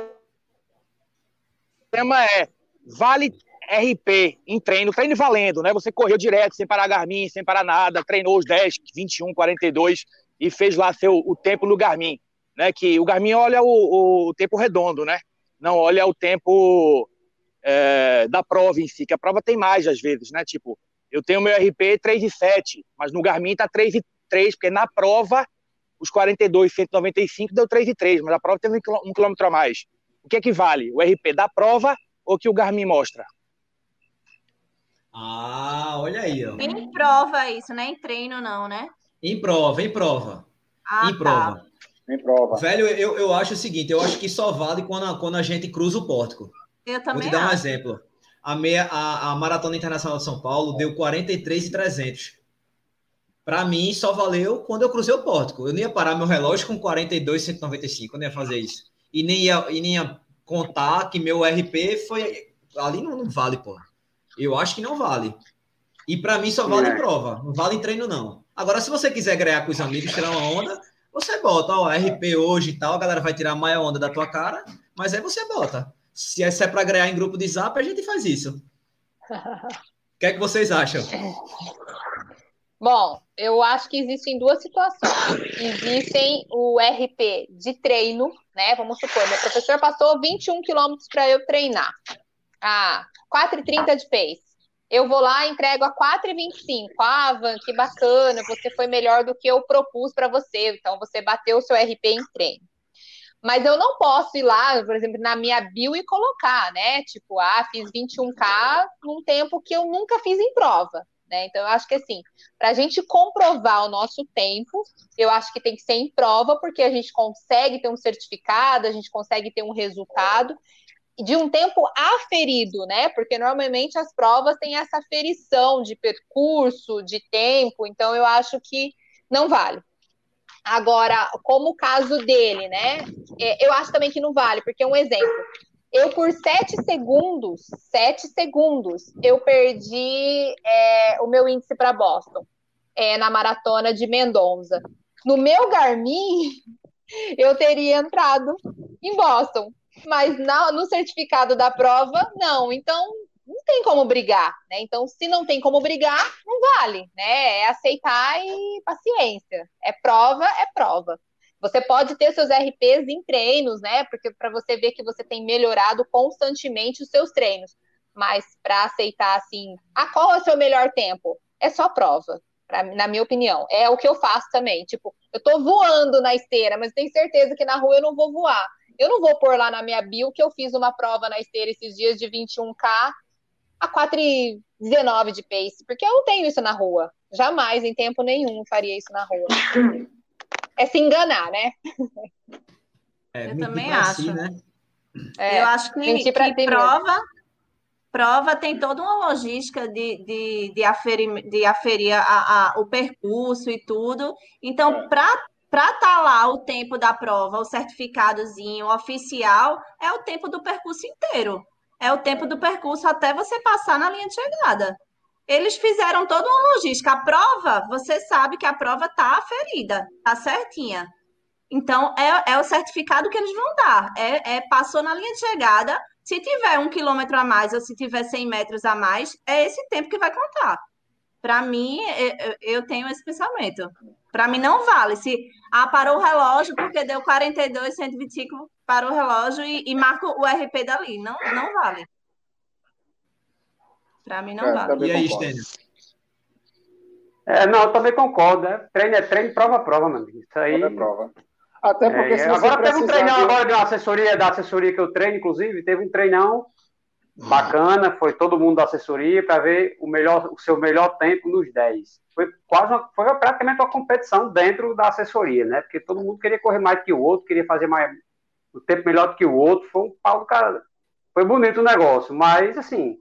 tema é vale RP em treino, treino valendo, né? Você correu direto, sem parar Garmin, sem parar nada, treinou os 10, 21, 42 e fez lá seu, o tempo no Garmin, né? Que o Garmin olha o, o tempo redondo, né? Não olha o tempo é, da prova em si, que a prova tem mais às vezes, né? Tipo, eu tenho meu RP 3 e 7, mas no Garmin tá 3 e 3, porque na prova os 42, 195 deu 3 e 3, mas a prova teve um quilô- quilômetro a mais. O que é que vale? O RP da prova ou que o Garmin mostra? Ah, olha aí, ó. Em prova isso, né? Em treino não, né? Em prova, em prova. Ah, em prova. Em prova. Velho, eu, eu acho o seguinte, eu acho que só vale quando a, quando a gente cruza o pórtico. Eu Vou também te dar um acho. exemplo. A, meia, a, a Maratona Internacional de São Paulo deu 43,300. Para mim, só valeu quando eu cruzei o pórtico. Eu não ia parar meu relógio com 42,195. Eu não ia fazer isso. E nem ia, e nem ia contar que meu RP foi. Ali não, não vale, pô. Eu acho que não vale. E para mim só vale É. em prova. Não vale em treino, não. Agora, se você quiser ganhar com os amigos, tirar uma onda, você bota, ó, RP hoje e tal, a galera vai tirar a maior onda da tua cara, mas aí você bota. Se é, é para ganhar em grupo de zap, a gente faz isso. O que é que vocês acham? Bom, eu acho que existem duas situações. Existem o RP de treino, né? Vamos supor, meu professor passou 21 quilômetros para eu treinar. Ah, 4,30 de pace. Eu vou lá e entrego a 4,25. Ah, Van, que bacana, você foi melhor do que eu propus para você. Então, você bateu o seu RP em treino. Mas eu não posso ir lá, por exemplo, na minha bio e colocar, né? Tipo, ah, fiz 21K num tempo que eu nunca fiz em prova. Né? Então, eu acho que assim, para a gente comprovar o nosso tempo, eu acho que tem que ser em prova, porque a gente consegue ter um certificado, a gente consegue ter um resultado de um tempo aferido, né? Porque normalmente as provas têm essa aferição de percurso, de tempo, então eu acho que não vale. Agora, como o caso dele, né? é, Eu acho também que não vale, porque um exemplo. Eu, por sete segundos, sete segundos, eu perdi é, o meu índice para Boston, é, na maratona de Mendonça. No meu Garmin, eu teria entrado em Boston, mas na, no certificado da prova, não. Então, não tem como brigar, né? Então, se não tem como brigar, não vale, né? É aceitar e paciência. É prova, é prova. Você pode ter seus RPs em treinos, né? Porque para você ver que você tem melhorado constantemente os seus treinos. Mas para aceitar assim, ah, qual é o seu melhor tempo? É só prova, pra, na minha opinião. É o que eu faço também. Tipo, eu tô voando na esteira, mas tenho certeza que na rua eu não vou voar. Eu não vou pôr lá na minha bio que eu fiz uma prova na esteira esses dias de 21K a 4,19 de pace, porque eu não tenho isso na rua. Jamais, em tempo nenhum, faria isso na rua. É se enganar, né? É, eu também acho. Si, né? É, eu acho que, que prova, prova tem toda uma logística de, de, de aferir, de aferir a, a, o percurso e tudo. Então, é. para para estar tá lá o tempo da prova, o certificadozinho oficial, é o tempo do percurso inteiro é o tempo do percurso até você passar na linha de chegada. Eles fizeram toda uma logística. A prova, você sabe que a prova está aferida, está certinha. Então, é, é, o certificado que eles vão dar. É, é, passou na linha de chegada. Se tiver um quilômetro a mais ou se tiver 100 metros a mais, é esse tempo que vai contar. Para mim, eu tenho esse pensamento. Para mim, não vale. Se ah, parou o relógio porque deu 42, 125, parou o relógio e, e marca o RP dali. Não, não vale. Para mim, não é, vale. E aí, Stênio? É, não, eu também concordo. Né? Treino é treino, prova é prova, meu amigo. Isso aí. É prova. Até porque é, agora teve um treinão de... agora de uma assessoria, da assessoria que eu treino, inclusive, teve um treinão bacana, foi todo mundo da assessoria para ver o melhor, o seu melhor tempo nos 10. Foi quase uma, foi praticamente uma competição dentro da assessoria, né? Porque todo mundo queria correr mais que o outro, queria fazer mais o tempo melhor do que o outro. Foi um pau do cara. Foi bonito o negócio, mas assim,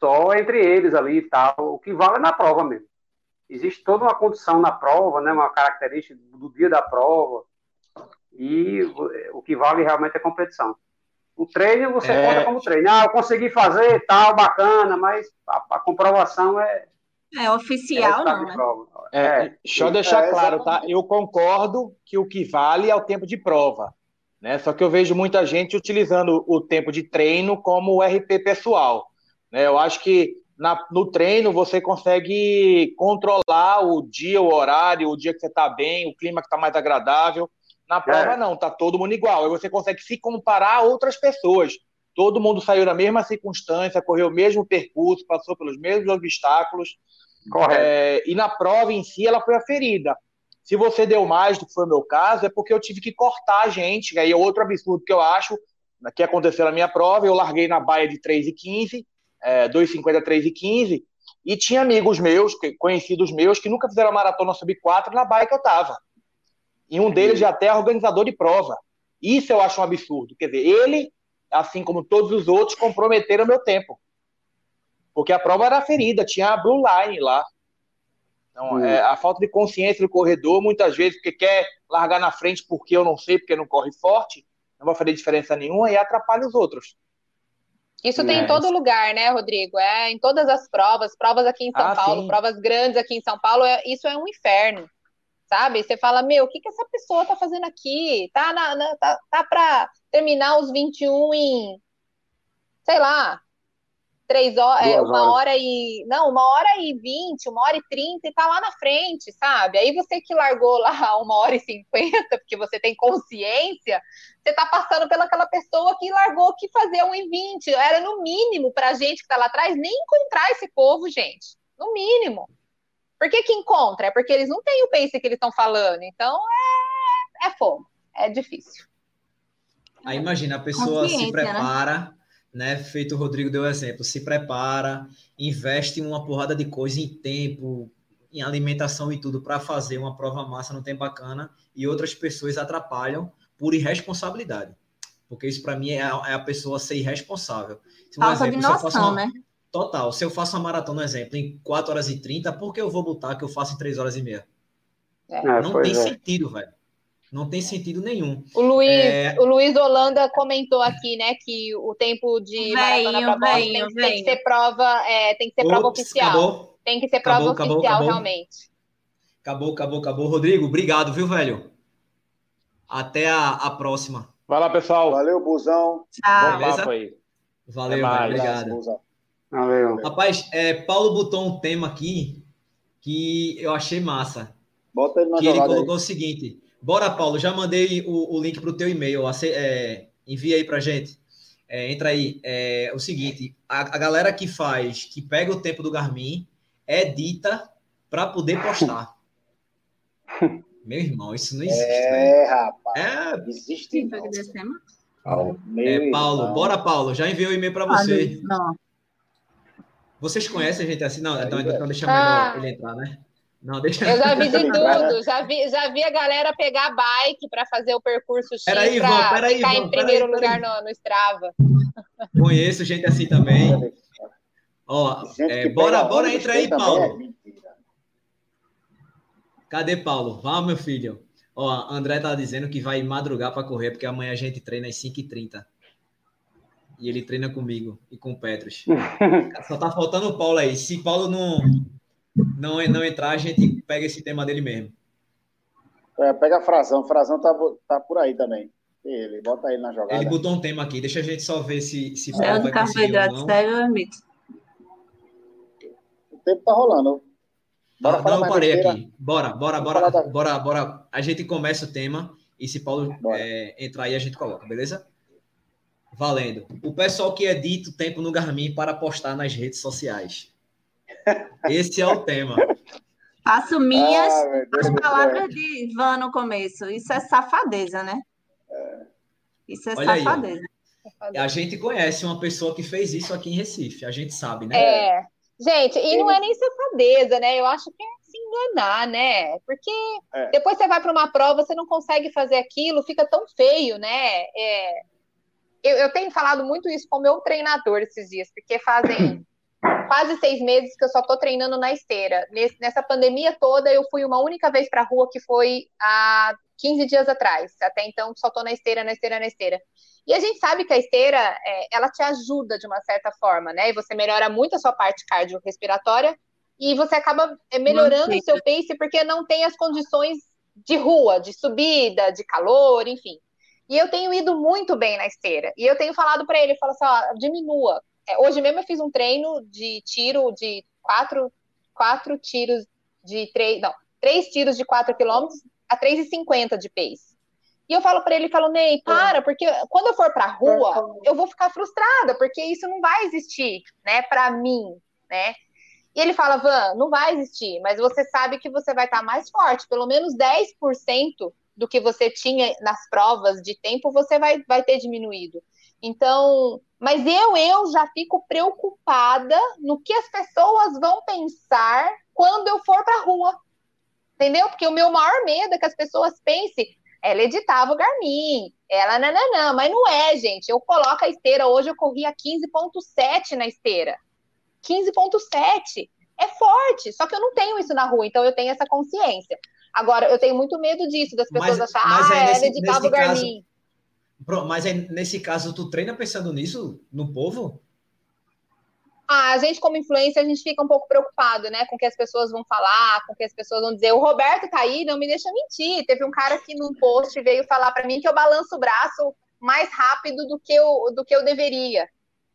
só entre eles ali e tal, o que vale é na prova mesmo. Existe toda uma condição na prova, né? Uma característica do dia da prova. E o que vale realmente é a competição. O treino você é... conta como treino. Ah, eu consegui fazer, tal, bacana, mas a, a comprovação é. É oficial, é não, né? É, é, deixa eu deixar é, claro, tá? Eu concordo que o que vale é o tempo de prova. Né? Só que eu vejo muita gente utilizando o tempo de treino como o RP pessoal. Né? Eu acho que na, no treino você consegue controlar o dia, o horário, o dia que você está bem, o clima que está mais agradável. Na prova, é. não, tá todo mundo igual. Aí você consegue se comparar a outras pessoas. Todo mundo saiu na mesma circunstância, correu o mesmo percurso, passou pelos mesmos obstáculos. Correto. É, e na prova em si, ela foi aferida. Se você deu mais do que foi o meu caso, é porque eu tive que cortar a gente. Aí é outro absurdo que eu acho, que aconteceu na minha prova. Eu larguei na baia de 3,15, é, 2,50 3,15, e tinha amigos meus, conhecidos meus, que nunca fizeram a maratona sub 4 na baia que eu tava. E um deles já até é organizador de prova. Isso eu acho um absurdo. Quer dizer, ele, assim como todos os outros, comprometeram o meu tempo. Porque a prova era ferida, tinha a blue line lá. Então, é, a falta de consciência do corredor, muitas vezes, porque quer largar na frente porque eu não sei, porque não corre forte, não vai fazer diferença nenhuma e atrapalha os outros. Isso tem em todo lugar, né, Rodrigo? É em todas as provas, provas aqui em São ah, Paulo, sim. provas grandes aqui em São Paulo, é, isso é um inferno sabe? Você fala, meu, o que, que essa pessoa tá fazendo aqui? Tá, na, na tá, tá para terminar os 21 em, sei lá, três horas, é, uma hora e. Não, uma hora e vinte, uma hora e trinta, e tá lá na frente, sabe? Aí você que largou lá uma hora e cinquenta, porque você tem consciência, você tá passando pelaquela pessoa que largou que fazer um e vinte. Era no mínimo pra gente que tá lá atrás nem encontrar esse povo, gente. No mínimo. Por que, que encontra? É porque eles não têm o pace que eles estão falando. Então é, é fogo, é difícil. Aí imagina, a pessoa se né? prepara, né? né? Feito o Rodrigo deu exemplo, se prepara, investe uma porrada de coisa em tempo, em alimentação e tudo para fazer uma prova massa no tempo bacana e outras pessoas atrapalham por irresponsabilidade. Porque isso para mim é a, é a, pessoa ser irresponsável. Se, Falta exemplo, de noção, uma, né? Total. Se eu faço uma maratona, exemplo, em 4 horas e 30, por que eu vou botar que eu faço em 3 horas e meia? É. é não tem é. sentido, velho. Não tem sentido nenhum. O Luiz, é... o Luiz Holanda comentou aqui, né, que o tempo de maratona para tem, tem, que ser prova, é, tem que ser Ops, prova oficial. Acabou. Tem que ser prova acabou, oficial, acabou, acabou. realmente. Acabou, acabou, acabou. Rodrigo, obrigado, viu, velho? Até a, a próxima. Vai lá, pessoal. Valeu, Buzão. Tchau. Bom papo aí. Valeu, velho, obrigado. Valeu. Rapaz, é, Paulo botou um tema aqui que eu achei massa. Bota ele na que ele colocou aí. o seguinte Bora, Paulo, já mandei o, o link para o teu e-mail, é, envia aí para gente. É, entra aí. É o seguinte, a, a, galera que faz, que pega o tempo do Garmin, edita para poder postar. Meu irmão, isso não existe. É, né? rapaz. É, existe. Paulo. É, Paulo, bora, Paulo. Já enviei o e-mail para você. Não. Vocês conhecem a gente assim? Não, então, então deixa ah. ele entrar, né? Não, deixa... Eu já vi de tudo, já vi, já vi a galera pegar bike para fazer o percurso X para ficar em primeiro lugar no, no Strava. Conheço gente assim também. Ó, é, bora, bora, entra aí, Paulo. É Cadê Paulo? Vá, meu filho. Ó, André tá dizendo que vai madrugar para correr, porque amanhã a gente treina às 5h30. E ele treina comigo e com o Petros. Só tá faltando o Paulo aí. Se Paulo não, não, não entrar, a gente pega esse tema dele mesmo. É, pega a Frazão, Frazão tá, tá por aí também. Ele, bota ele na jogada. Ele botou um tema aqui, deixa a gente só ver se, se é do carboidrato, sério ou mito? O tempo tá rolando. Bora não, não eu parei aqui. Bora, bora, bora, bora, bora, bora. A gente começa o tema e se Paulo é, entrar aí, a gente coloca, beleza? Valendo. O pessoal que edita o tempo no Garmin para postar nas redes sociais. Esse é o tema. Faço minhas ah, as palavras de Ivan no começo. Isso é safadeza, né? É. Isso é Olha safadeza. Aí, a gente conhece uma pessoa que fez isso aqui em Recife, a gente sabe, né? É. Gente, e não é nem safadeza, né? Eu acho que é se enganar, né? Porque é. depois você vai para uma prova, você não consegue fazer aquilo, fica tão feio, né? É... Eu, eu tenho falado muito isso com o meu treinador esses dias, porque fazem quase seis meses que eu só tô treinando na esteira. nessa pandemia toda, eu fui uma única vez pra rua, que foi há 15 dias atrás. Até então, só tô na esteira, na esteira, na esteira. E a gente sabe que a esteira, é, ela te ajuda de uma certa forma, né? E você melhora muito a sua parte cardiorrespiratória e você acaba é, melhorando o seu pace porque não tem as condições de rua, de subida, de calor, enfim. E eu tenho ido muito bem na esteira. E eu tenho falado para ele, eu falo assim, ó, diminua, é, hoje mesmo eu fiz um treino de tiro de quatro, quatro tiros de três, não, três tiros de quatro quilômetros a 3,50 de pace. E eu falo para ele, falo, Ney, para, porque quando eu for para rua, eu vou ficar frustrada, porque isso não vai existir, né, para mim, né? E ele fala, Van, não vai existir, mas você sabe que você vai estar tá mais forte, pelo menos 10% do que você tinha nas provas de tempo, você vai, vai ter diminuído. Então, mas eu, eu já fico preocupada no que as pessoas vão pensar quando eu for para a rua. Entendeu? Porque o meu maior medo é que as pessoas pensem, ela editava o Garmin, ela nananã, mas não é, gente. Eu coloco a esteira, hoje eu corri a 15.7 na esteira. 15.7 é forte, só que eu não tenho isso na rua, então eu tenho essa consciência. Agora, eu tenho muito medo disso, das pessoas mas, acharem, ah, é, ela editava o Garmin. Caso mas aí, nesse caso, tu treina pensando nisso, no povo? Ah, a gente, como influência, a gente fica um pouco preocupado, né? Com o que as pessoas vão falar, com o que as pessoas vão dizer. O Roberto tá aí, não me deixa mentir. Teve um cara que num post veio falar para mim que eu balanço o braço mais rápido do que eu, do que eu deveria.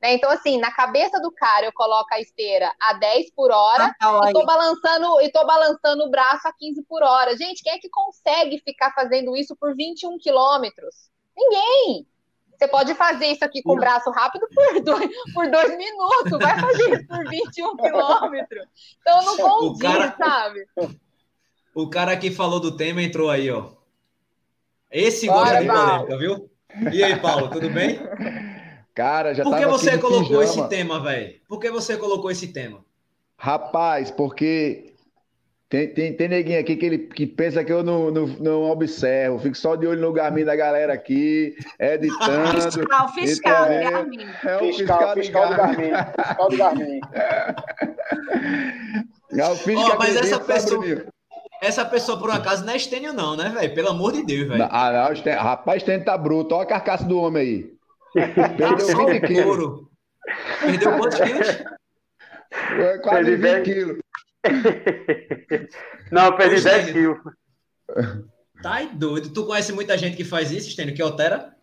Né? Então, assim, na cabeça do cara, eu coloco a esteira a 10 por hora ah, tá, e tô balançando, e tô balançando o braço a 15 por hora. Gente, quem é que consegue ficar fazendo isso por 21 quilômetros? Ninguém. Você pode fazer isso aqui com o braço rápido por dois, por dois minutos, vai fazer isso por 21 quilômetros. Então não condiz, cara, sabe? O cara que falou do tema entrou aí, ó. Esse gosta de polêmica, viu? E aí, Paulo, tudo bem? Cara, já Por que você colocou pijama. esse tema, velho? Por que você colocou esse tema? Rapaz, porque tem, tem, tem neguinho aqui que, ele, que pensa que eu não, não, não observo, fico só de olho no Garmin da galera aqui, editando. fiscal, fiscal do Garmin. É o fiscal, fiscal, fiscal do Garmin. Fiscal do Garmin. É o fiscal oh, mas essa pessoa, essa pessoa, por um acaso, não é Estênio, não, né, velho? Pelo amor de Deus, velho. Ah, não, Estênio, rapaz, Estênio tá bruto. Olha a carcaça do homem aí. Perdeu 20 quilos. Perdeu quantos quilos? Quase 20 quilos. Não, perdi 10 quilos. Tá doido. Tu conhece muita gente que faz isso, Estênio, que altera?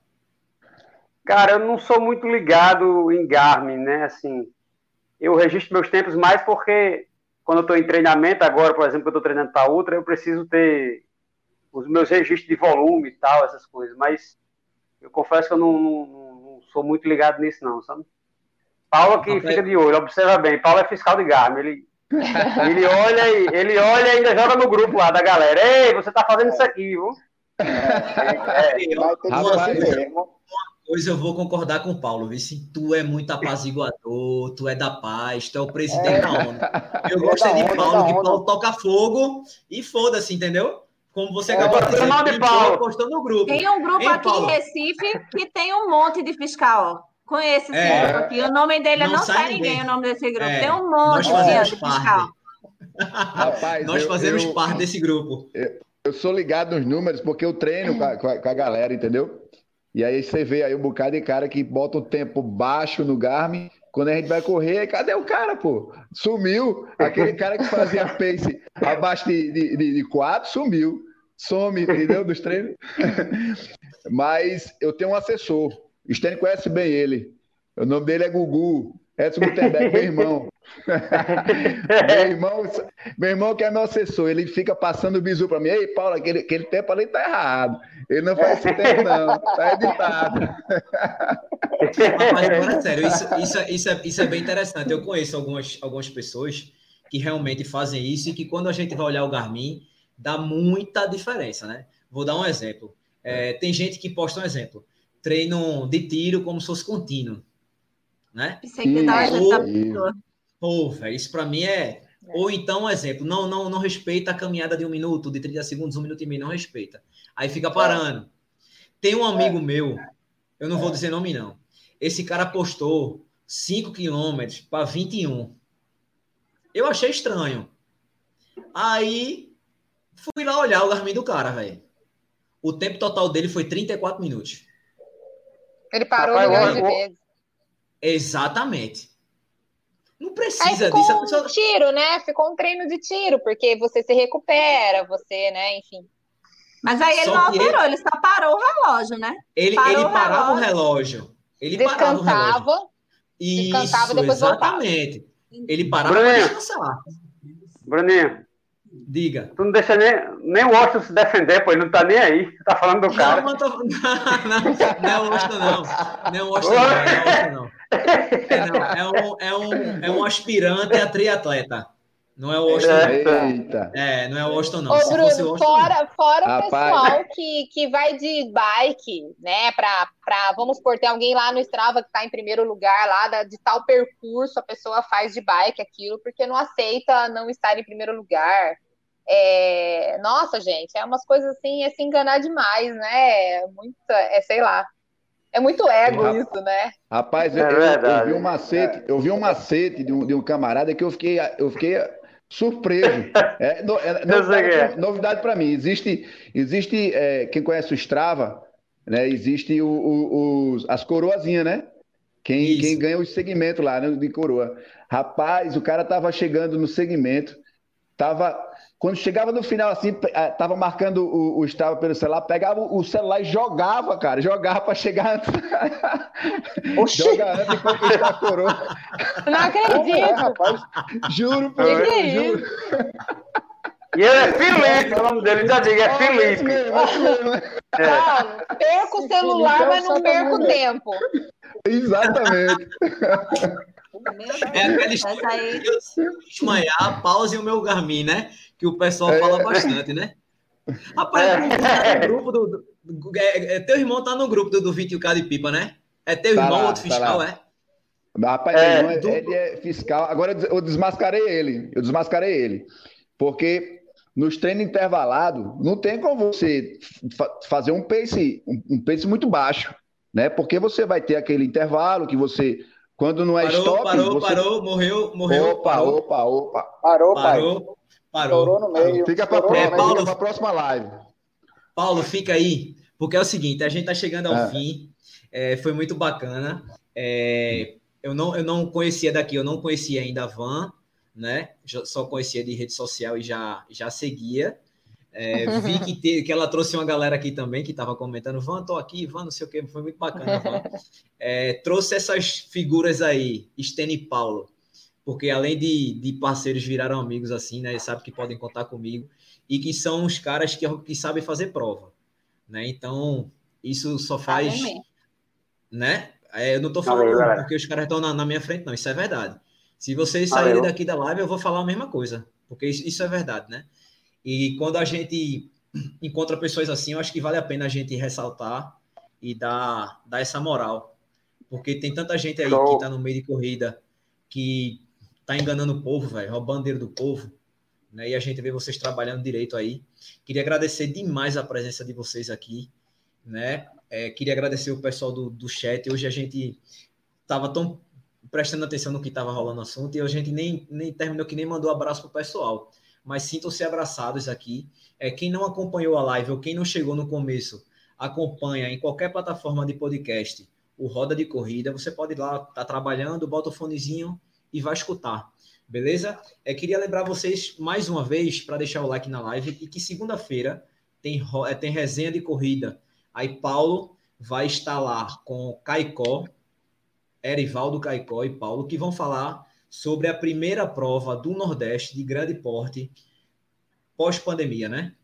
Cara, eu não sou muito ligado em Garmin, né? Assim, eu registro meus tempos mais porque quando eu estou em treinamento, agora, por exemplo, eu estou treinando para Ultra, eu preciso ter os meus registros de volume e tal, essas coisas. Mas eu confesso que eu não, não sou muito ligado nisso, não, sabe? Paulo aqui fica de olho, observa bem. Paulo é fiscal de Garmin, ele, ele olha e ele olha e ainda joga no grupo lá da galera. Ei, você tá fazendo isso aqui, viu? É, é, é, Rapaz, mesmo coisa eu vou concordar com o Paulo, viu? Se tu é muito apaziguador, tu é da paz, tu é o presidente é. da ONU. Eu é gosto é de Paulo, que Paulo toca fogo e foda-se, entendeu? Como você é, acabou de dizer, de Paulo. postou no grupo. Tem um grupo aqui Paulo? em Recife que tem um monte de fiscal. Conheço esse é. grupo aqui. O nome dele não, não sai ninguém, ninguém, o nome desse grupo. É. Tem um monte de fiscal. Rapaz, Nós fazemos eu, parte desse grupo. Eu, eu, sou ligado nos números porque eu treino com a, com a galera, entendeu? E aí você vê aí um bocado de cara que bota o tempo baixo no Garmin. Quando a gente vai correr, cadê o cara, pô? Sumiu. Aquele cara que fazia pace abaixo de, de, de, de quatro, sumiu. Some, entendeu? Dos treinos. Mas eu tenho um assessor. O Stênio conhece bem ele. O nome dele é Gugu. Edson Gutenberg, meu irmão. meu irmão. Meu irmão que é meu assessor, ele fica passando o bisu para mim. Ei, Paulo, aquele, aquele tempo ali tá errado. Ele não faz esse tempo, não. Tá editado. Mas agora, sério, isso, isso, isso, é, isso é bem interessante. Eu conheço algumas, algumas pessoas que realmente fazem isso e que quando a gente vai olhar o Garmin, dá muita diferença, né? Vou dar um exemplo. É, tem gente que posta um exemplo. Treino de tiro como se fosse contínuo né? Pô, velho, isso para mim é... é. Ou então, um exemplo, não, não, não respeita a caminhada de um minuto, de 30 segundos, um minuto e meio, não respeita. Aí fica parando. Tem um amigo é. meu, eu não vou dizer nome não. Esse cara postou 5 quilômetros para 21. Eu achei estranho. Aí fui lá olhar o Garmin do cara, velho. O tempo total dele foi 34 minutos. Ele parou vezes. Exatamente. Não precisa Aí ficou disso. Um pessoa... tiro, né? Ficou um treino de tiro, porque você se recupera, você, né? Enfim. Mas aí ele só não alterou, ele... ele... só parou o relógio, né? Ele, parou ele parava o relógio. Ele descansava, parava o relógio. Descansava, Isso, exatamente. Voltava. Ele parava para descansar. Bruninho, Diga. Tu não deixa nem, nem o Washington se defender, pô, ele não tá nem aí. Tá falando do cara. Não, não, tô... não, não, não é o Washington, não. Não é o Washington, não. É, Washington, não. É, não. É, um, é, um, é um aspirante a triatleta. Não é o Washington. Eita. É, não é o Washington, não. Ô, Bruno, Washington, fora, fora o pessoal que, que vai de bike, né? Pra, pra, vamos supor, tem alguém lá no Strava que está em primeiro lugar lá da, de tal percurso, a pessoa faz de bike aquilo, porque não aceita não estar em primeiro lugar. É, nossa, gente, é umas coisas assim, é se enganar demais, né? É muito, é, sei lá. É muito ego isso, né? Rapaz, eu, é eu, eu, vi um macete, eu vi um macete de um, de um camarada que eu fiquei, eu fiquei surpreso. É, no, é novidade, novidade para mim. Existe, existe é, quem conhece o Strava, né? Existe o, o, os, as coroazinhas, né? Quem, quem ganha o segmento lá né, de coroa. Rapaz, o cara tava chegando no segmento, tava quando chegava no final, assim, eh, tava marcando o, o Strava pelo celular, pegava o celular e jogava, cara. Jogava para chegar antes. Joga antes de conquistar a coroa. Não acredito. É, rapaz. Juro, pô. Que que é juro. E ele é Felipe, o nome dele já diga, é Felipe. É. Não, perco o celular, mas não perco tempo. Exatamente. É aquela história aí... desmaiar, pause o meu Garmin, né? Que o pessoal fala é. bastante, né? Rapaz, é. no grupo do, do é, é, teu irmão tá no grupo do, do 21K de pipa, né? É teu tá irmão, lá, outro tá fiscal, tá é? Rapaz, é, do... ele é fiscal. Agora eu desmascarei ele. Eu desmascarei ele. Porque nos treinos intervalados, não tem como você fa fazer um pace, um, um pace muito baixo, né? Porque você vai ter aquele intervalo que você quando não é parou, stop. Parou, você... parou, morreu, morreu. Opa, parou. opa, opa. Parou, parou. Parou. no meio. Fica para é, Paulo... a próxima live. Paulo, fica aí, porque é o seguinte, a gente está chegando ao é. fim. É, foi muito bacana. É, eu, não, eu não conhecia daqui, eu não conhecia ainda a Van, né? só conhecia de rede social e já, já seguia. É, vi que, te, que ela trouxe uma galera aqui também que estava comentando, Van, tô aqui, Van, não sei o que, foi muito bacana, Van. É, trouxe essas figuras aí, Stênio e Paulo, porque além de, de parceiros viraram amigos assim, né? Sabe que podem contar comigo e que são os caras que, que sabem fazer prova, né? Então, isso só faz, né? É, eu não tô falando Valeu, porque os caras estão na, na, minha frente, não, isso é verdade. Se vocês saírem daqui da live, eu vou falar a mesma coisa, porque isso, isso é verdade, né? E quando a gente encontra pessoas assim, eu acho que vale a pena a gente ressaltar e dar, dar essa moral. Porque tem tanta gente aí Show. que está no meio de corrida que tá enganando o povo, velho, roubando dinheiro do povo. Né? E a gente vê vocês trabalhando direito aí. Queria agradecer demais a presença de vocês aqui. Né? É, queria agradecer o pessoal do, do chat. Hoje a gente estava tão prestando atenção no que estava rolando no assunto e a gente nem, nem terminou que nem mandou abraço pro pessoal mas sintam-se abraçados aqui. É, quem não acompanhou a live ou quem não chegou no começo, acompanha em qualquer plataforma de podcast o Roda de Corrida. Você pode ir lá, tá trabalhando, bota o fonezinho e vai escutar. Beleza? É, queria lembrar vocês mais uma vez para deixar o like na live e que segunda-feira tem, é, tem resenha de corrida. Aí Paulo vai estar lá com Caicó, Erivaldo Caicó e Paulo, que vão falar sobre a primeira prova do Nordeste de grande porte pós-pandemia, né?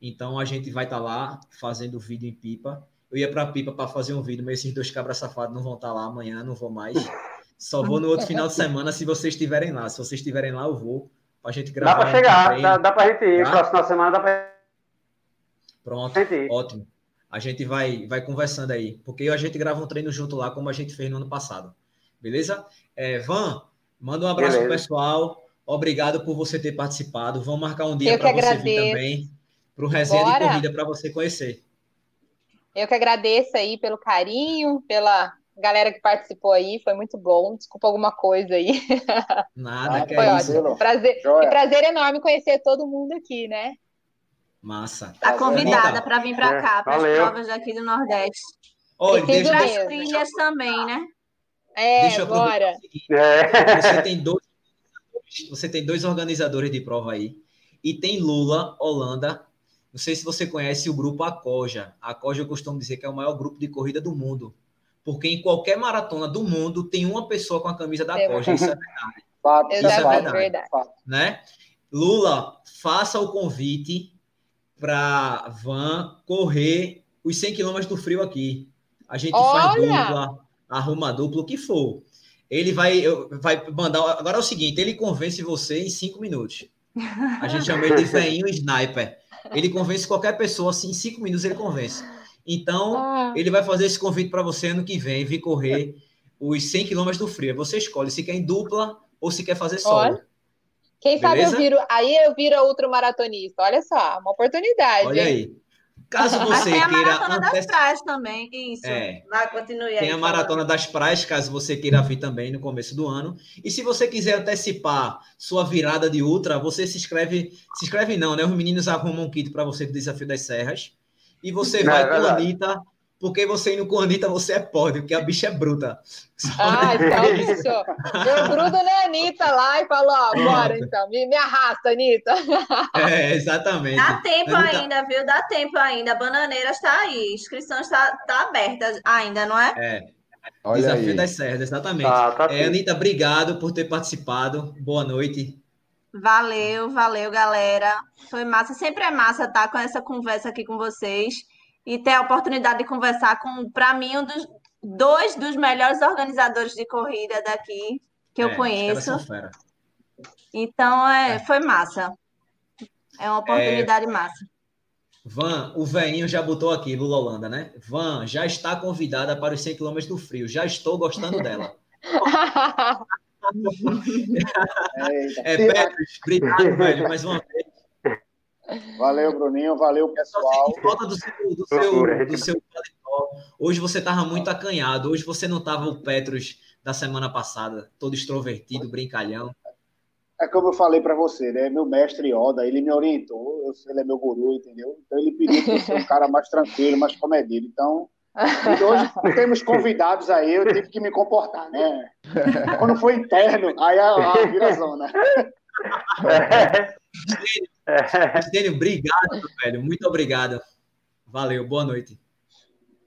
Então a gente vai estar tá lá fazendo vídeo em Pipa. Eu ia para Pipa para fazer um vídeo, mas esses dois cabras safados não vão estar tá lá amanhã, não vou mais. Só vou no outro final de semana se vocês estiverem lá. Se vocês estiverem lá, eu vou para a gente gravar. Dá para chegar, dá, dá para a gente ir. Tá? Próxima semana dá para Pronto, ótimo. A gente vai, vai conversando aí, porque a gente grava um treino junto lá, como a gente fez no ano passado. Beleza? É, Van, Manda um abraço Beleza. pro pessoal. Obrigado por você ter participado. Vamos marcar um dia para você agradeço. vir também para o resenha Bora. de corrida para você conhecer. Eu que agradeço aí pelo carinho, pela galera que participou aí, foi muito bom. Desculpa alguma coisa aí. Nada, ah, que foi é ótimo. Prazer, prazer enorme conhecer todo mundo aqui, né? Massa. Tá convidada para vir para é, cá, para as provas daqui do Nordeste. Oi, e deixa... as trilhas também, né? É, Deixa eu bora. É. Você tem dois você tem dois organizadores de prova aí. E tem Lula, Holanda. Não sei se você conhece o grupo Acoja. A Acoja eu costumo dizer que é o maior grupo de corrida do mundo. Porque em qualquer maratona do mundo tem uma pessoa com a camisa da Acoja. Isso é verdade. Fato, Isso é verdade. verdade. Né? Lula, faça o convite para Van correr os 100 quilômetros do frio aqui. A gente Olha! faz dupla, arruma duplo, o que for. Ele vai, vai mandar. Agora é o seguinte: ele convence você em cinco minutos. A gente chama ele de veinho sniper. Ele convence qualquer pessoa assim, em cinco minutos ele convence. Então, ah. ele vai fazer esse convite para você ano que vem, vir correr os 100 quilômetros do frio. Você escolhe se quer em dupla ou se quer fazer solo. Olha. Quem Beleza? sabe eu viro, aí eu viro outro maratonista. Olha só, uma oportunidade. Olha aí. Caso você tem a maratona das praias também, isso. É. Vai, continue Tem a maratona das praias, caso você queira vir também no começo do ano. E se você quiser antecipar sua virada de ultra, você se inscreve, se inscreve não, né? Os meninos arrumam um kit para você do Desafio das Serras. E você não, vai é com a Anitta porque você indo com a Anitta, você é pódio, porque a bicha é bruta. Ah, então, bicho. Eu grudo na Anitta lá e falo, ó, bora então, me, me arrasta, Anitta. É, exatamente. Dá tempo Anitta... ainda, viu? Dá tempo ainda. A bananeira está aí, a inscrição está, está aberta ainda, não é? É. Olha Desafio aí. das Serras, exatamente. Tá, tá é, Anitta, obrigado por ter participado. Boa noite. Valeu, valeu, galera. Foi massa. Sempre é massa estar com essa conversa aqui com vocês e ter a oportunidade de conversar com, para mim, um dos dois dos melhores organizadores de corrida daqui que é, eu conheço. Então, é, é, foi massa. É uma oportunidade é... massa. Van, o velhinho já botou aqui, Lula Holanda, né? Van, já está convidada para os 100 km do frio. Já estou gostando dela. é, Petros, obrigado, velho, mais uma vez. Valeu, Bruninho. Valeu, pessoal. Falta do seu, do seu, do seu Hoje você estava muito acanhado. Hoje você não estava o Petros da semana passada, todo extrovertido, brincalhão. é como eu falei para você, né? Meu mestre Oda, ele me orientou, ele é meu guru, entendeu? Então ele pediu para eu ser um cara mais tranquilo, mais comedido. Então, hoje temos convidados aí, eu tive que me comportar, né? Quando foi interno, aí a, a vira zona. Estênio, obrigado, velho. Muito obrigado. Valeu, boa noite.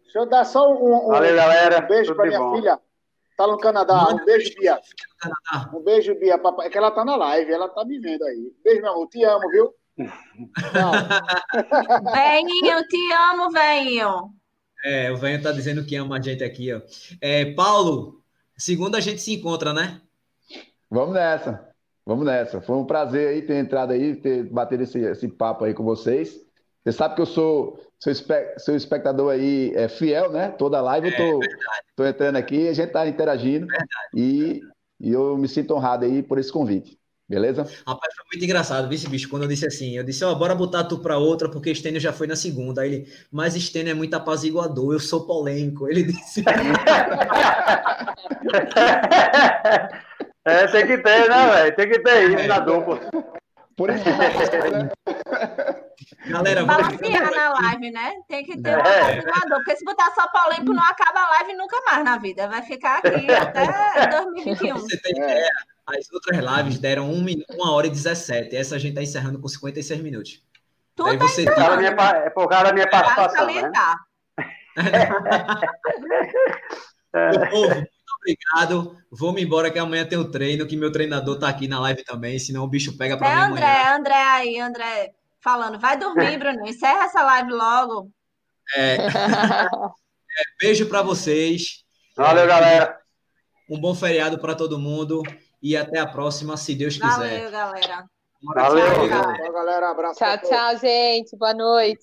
Deixa eu dar só um, um, Valeu, galera. um beijo para minha bom. filha. Tá no Canadá. Um beijo, Bia. Um beijo, Bia. Papai. É que ela tá na live, ela tá me vendo aí. Beijo, meu amor. Te amo, viu? Veinho, te amo, veinho. É, o Venho tá dizendo que ama a gente aqui, ó. É, Paulo, segunda a gente se encontra, né? Vamos nessa. Vamos nessa. Foi um prazer aí ter entrado aí, ter batido esse, esse papo aí com vocês. Você sabe que eu sou seu, seu espectador aí é fiel, né? Toda live eu tô, é tô entrando aqui, a gente tá interagindo e, e eu me sinto honrado aí por esse convite. Beleza? Rapaz, foi muito engraçado, vice bicho, quando eu disse assim, eu disse, ó, oh, bora botar tu pra outra, porque Stênio já foi na segunda. Aí ele, mas Stênio é muito apaziguador, eu sou polêmico. Ele disse. é, tem que ter, né, velho? Tem que ter isso é, na dupla. Por isso que né? Galera, balancear na live, né? Tem que ter um é. porque se botar só polêmico, não acaba a live nunca mais na vida. Vai ficar aqui até 2021. Você tem ideia? As outras lives deram 1 minuto, 1 hora e 17. Essa a gente está encerrando com 56 minutos. Tudo Aí você é, tem... minha, é por causa da minha participação. Né? povo, muito obrigado. Vou-me embora que amanhã tem o treino, que meu treinador está aqui na live também, senão o bicho pega para é mim. André, amanhã. André aí, André, falando. Vai dormir, Bruno. Encerra essa live logo. É. é beijo para vocês. Valeu, é, galera. Um bom feriado para todo mundo e até a próxima, se Deus quiser. Valeu, galera. Valeu, tchau, galera. Abraço. Tchau, tchau, gente. Boa noite.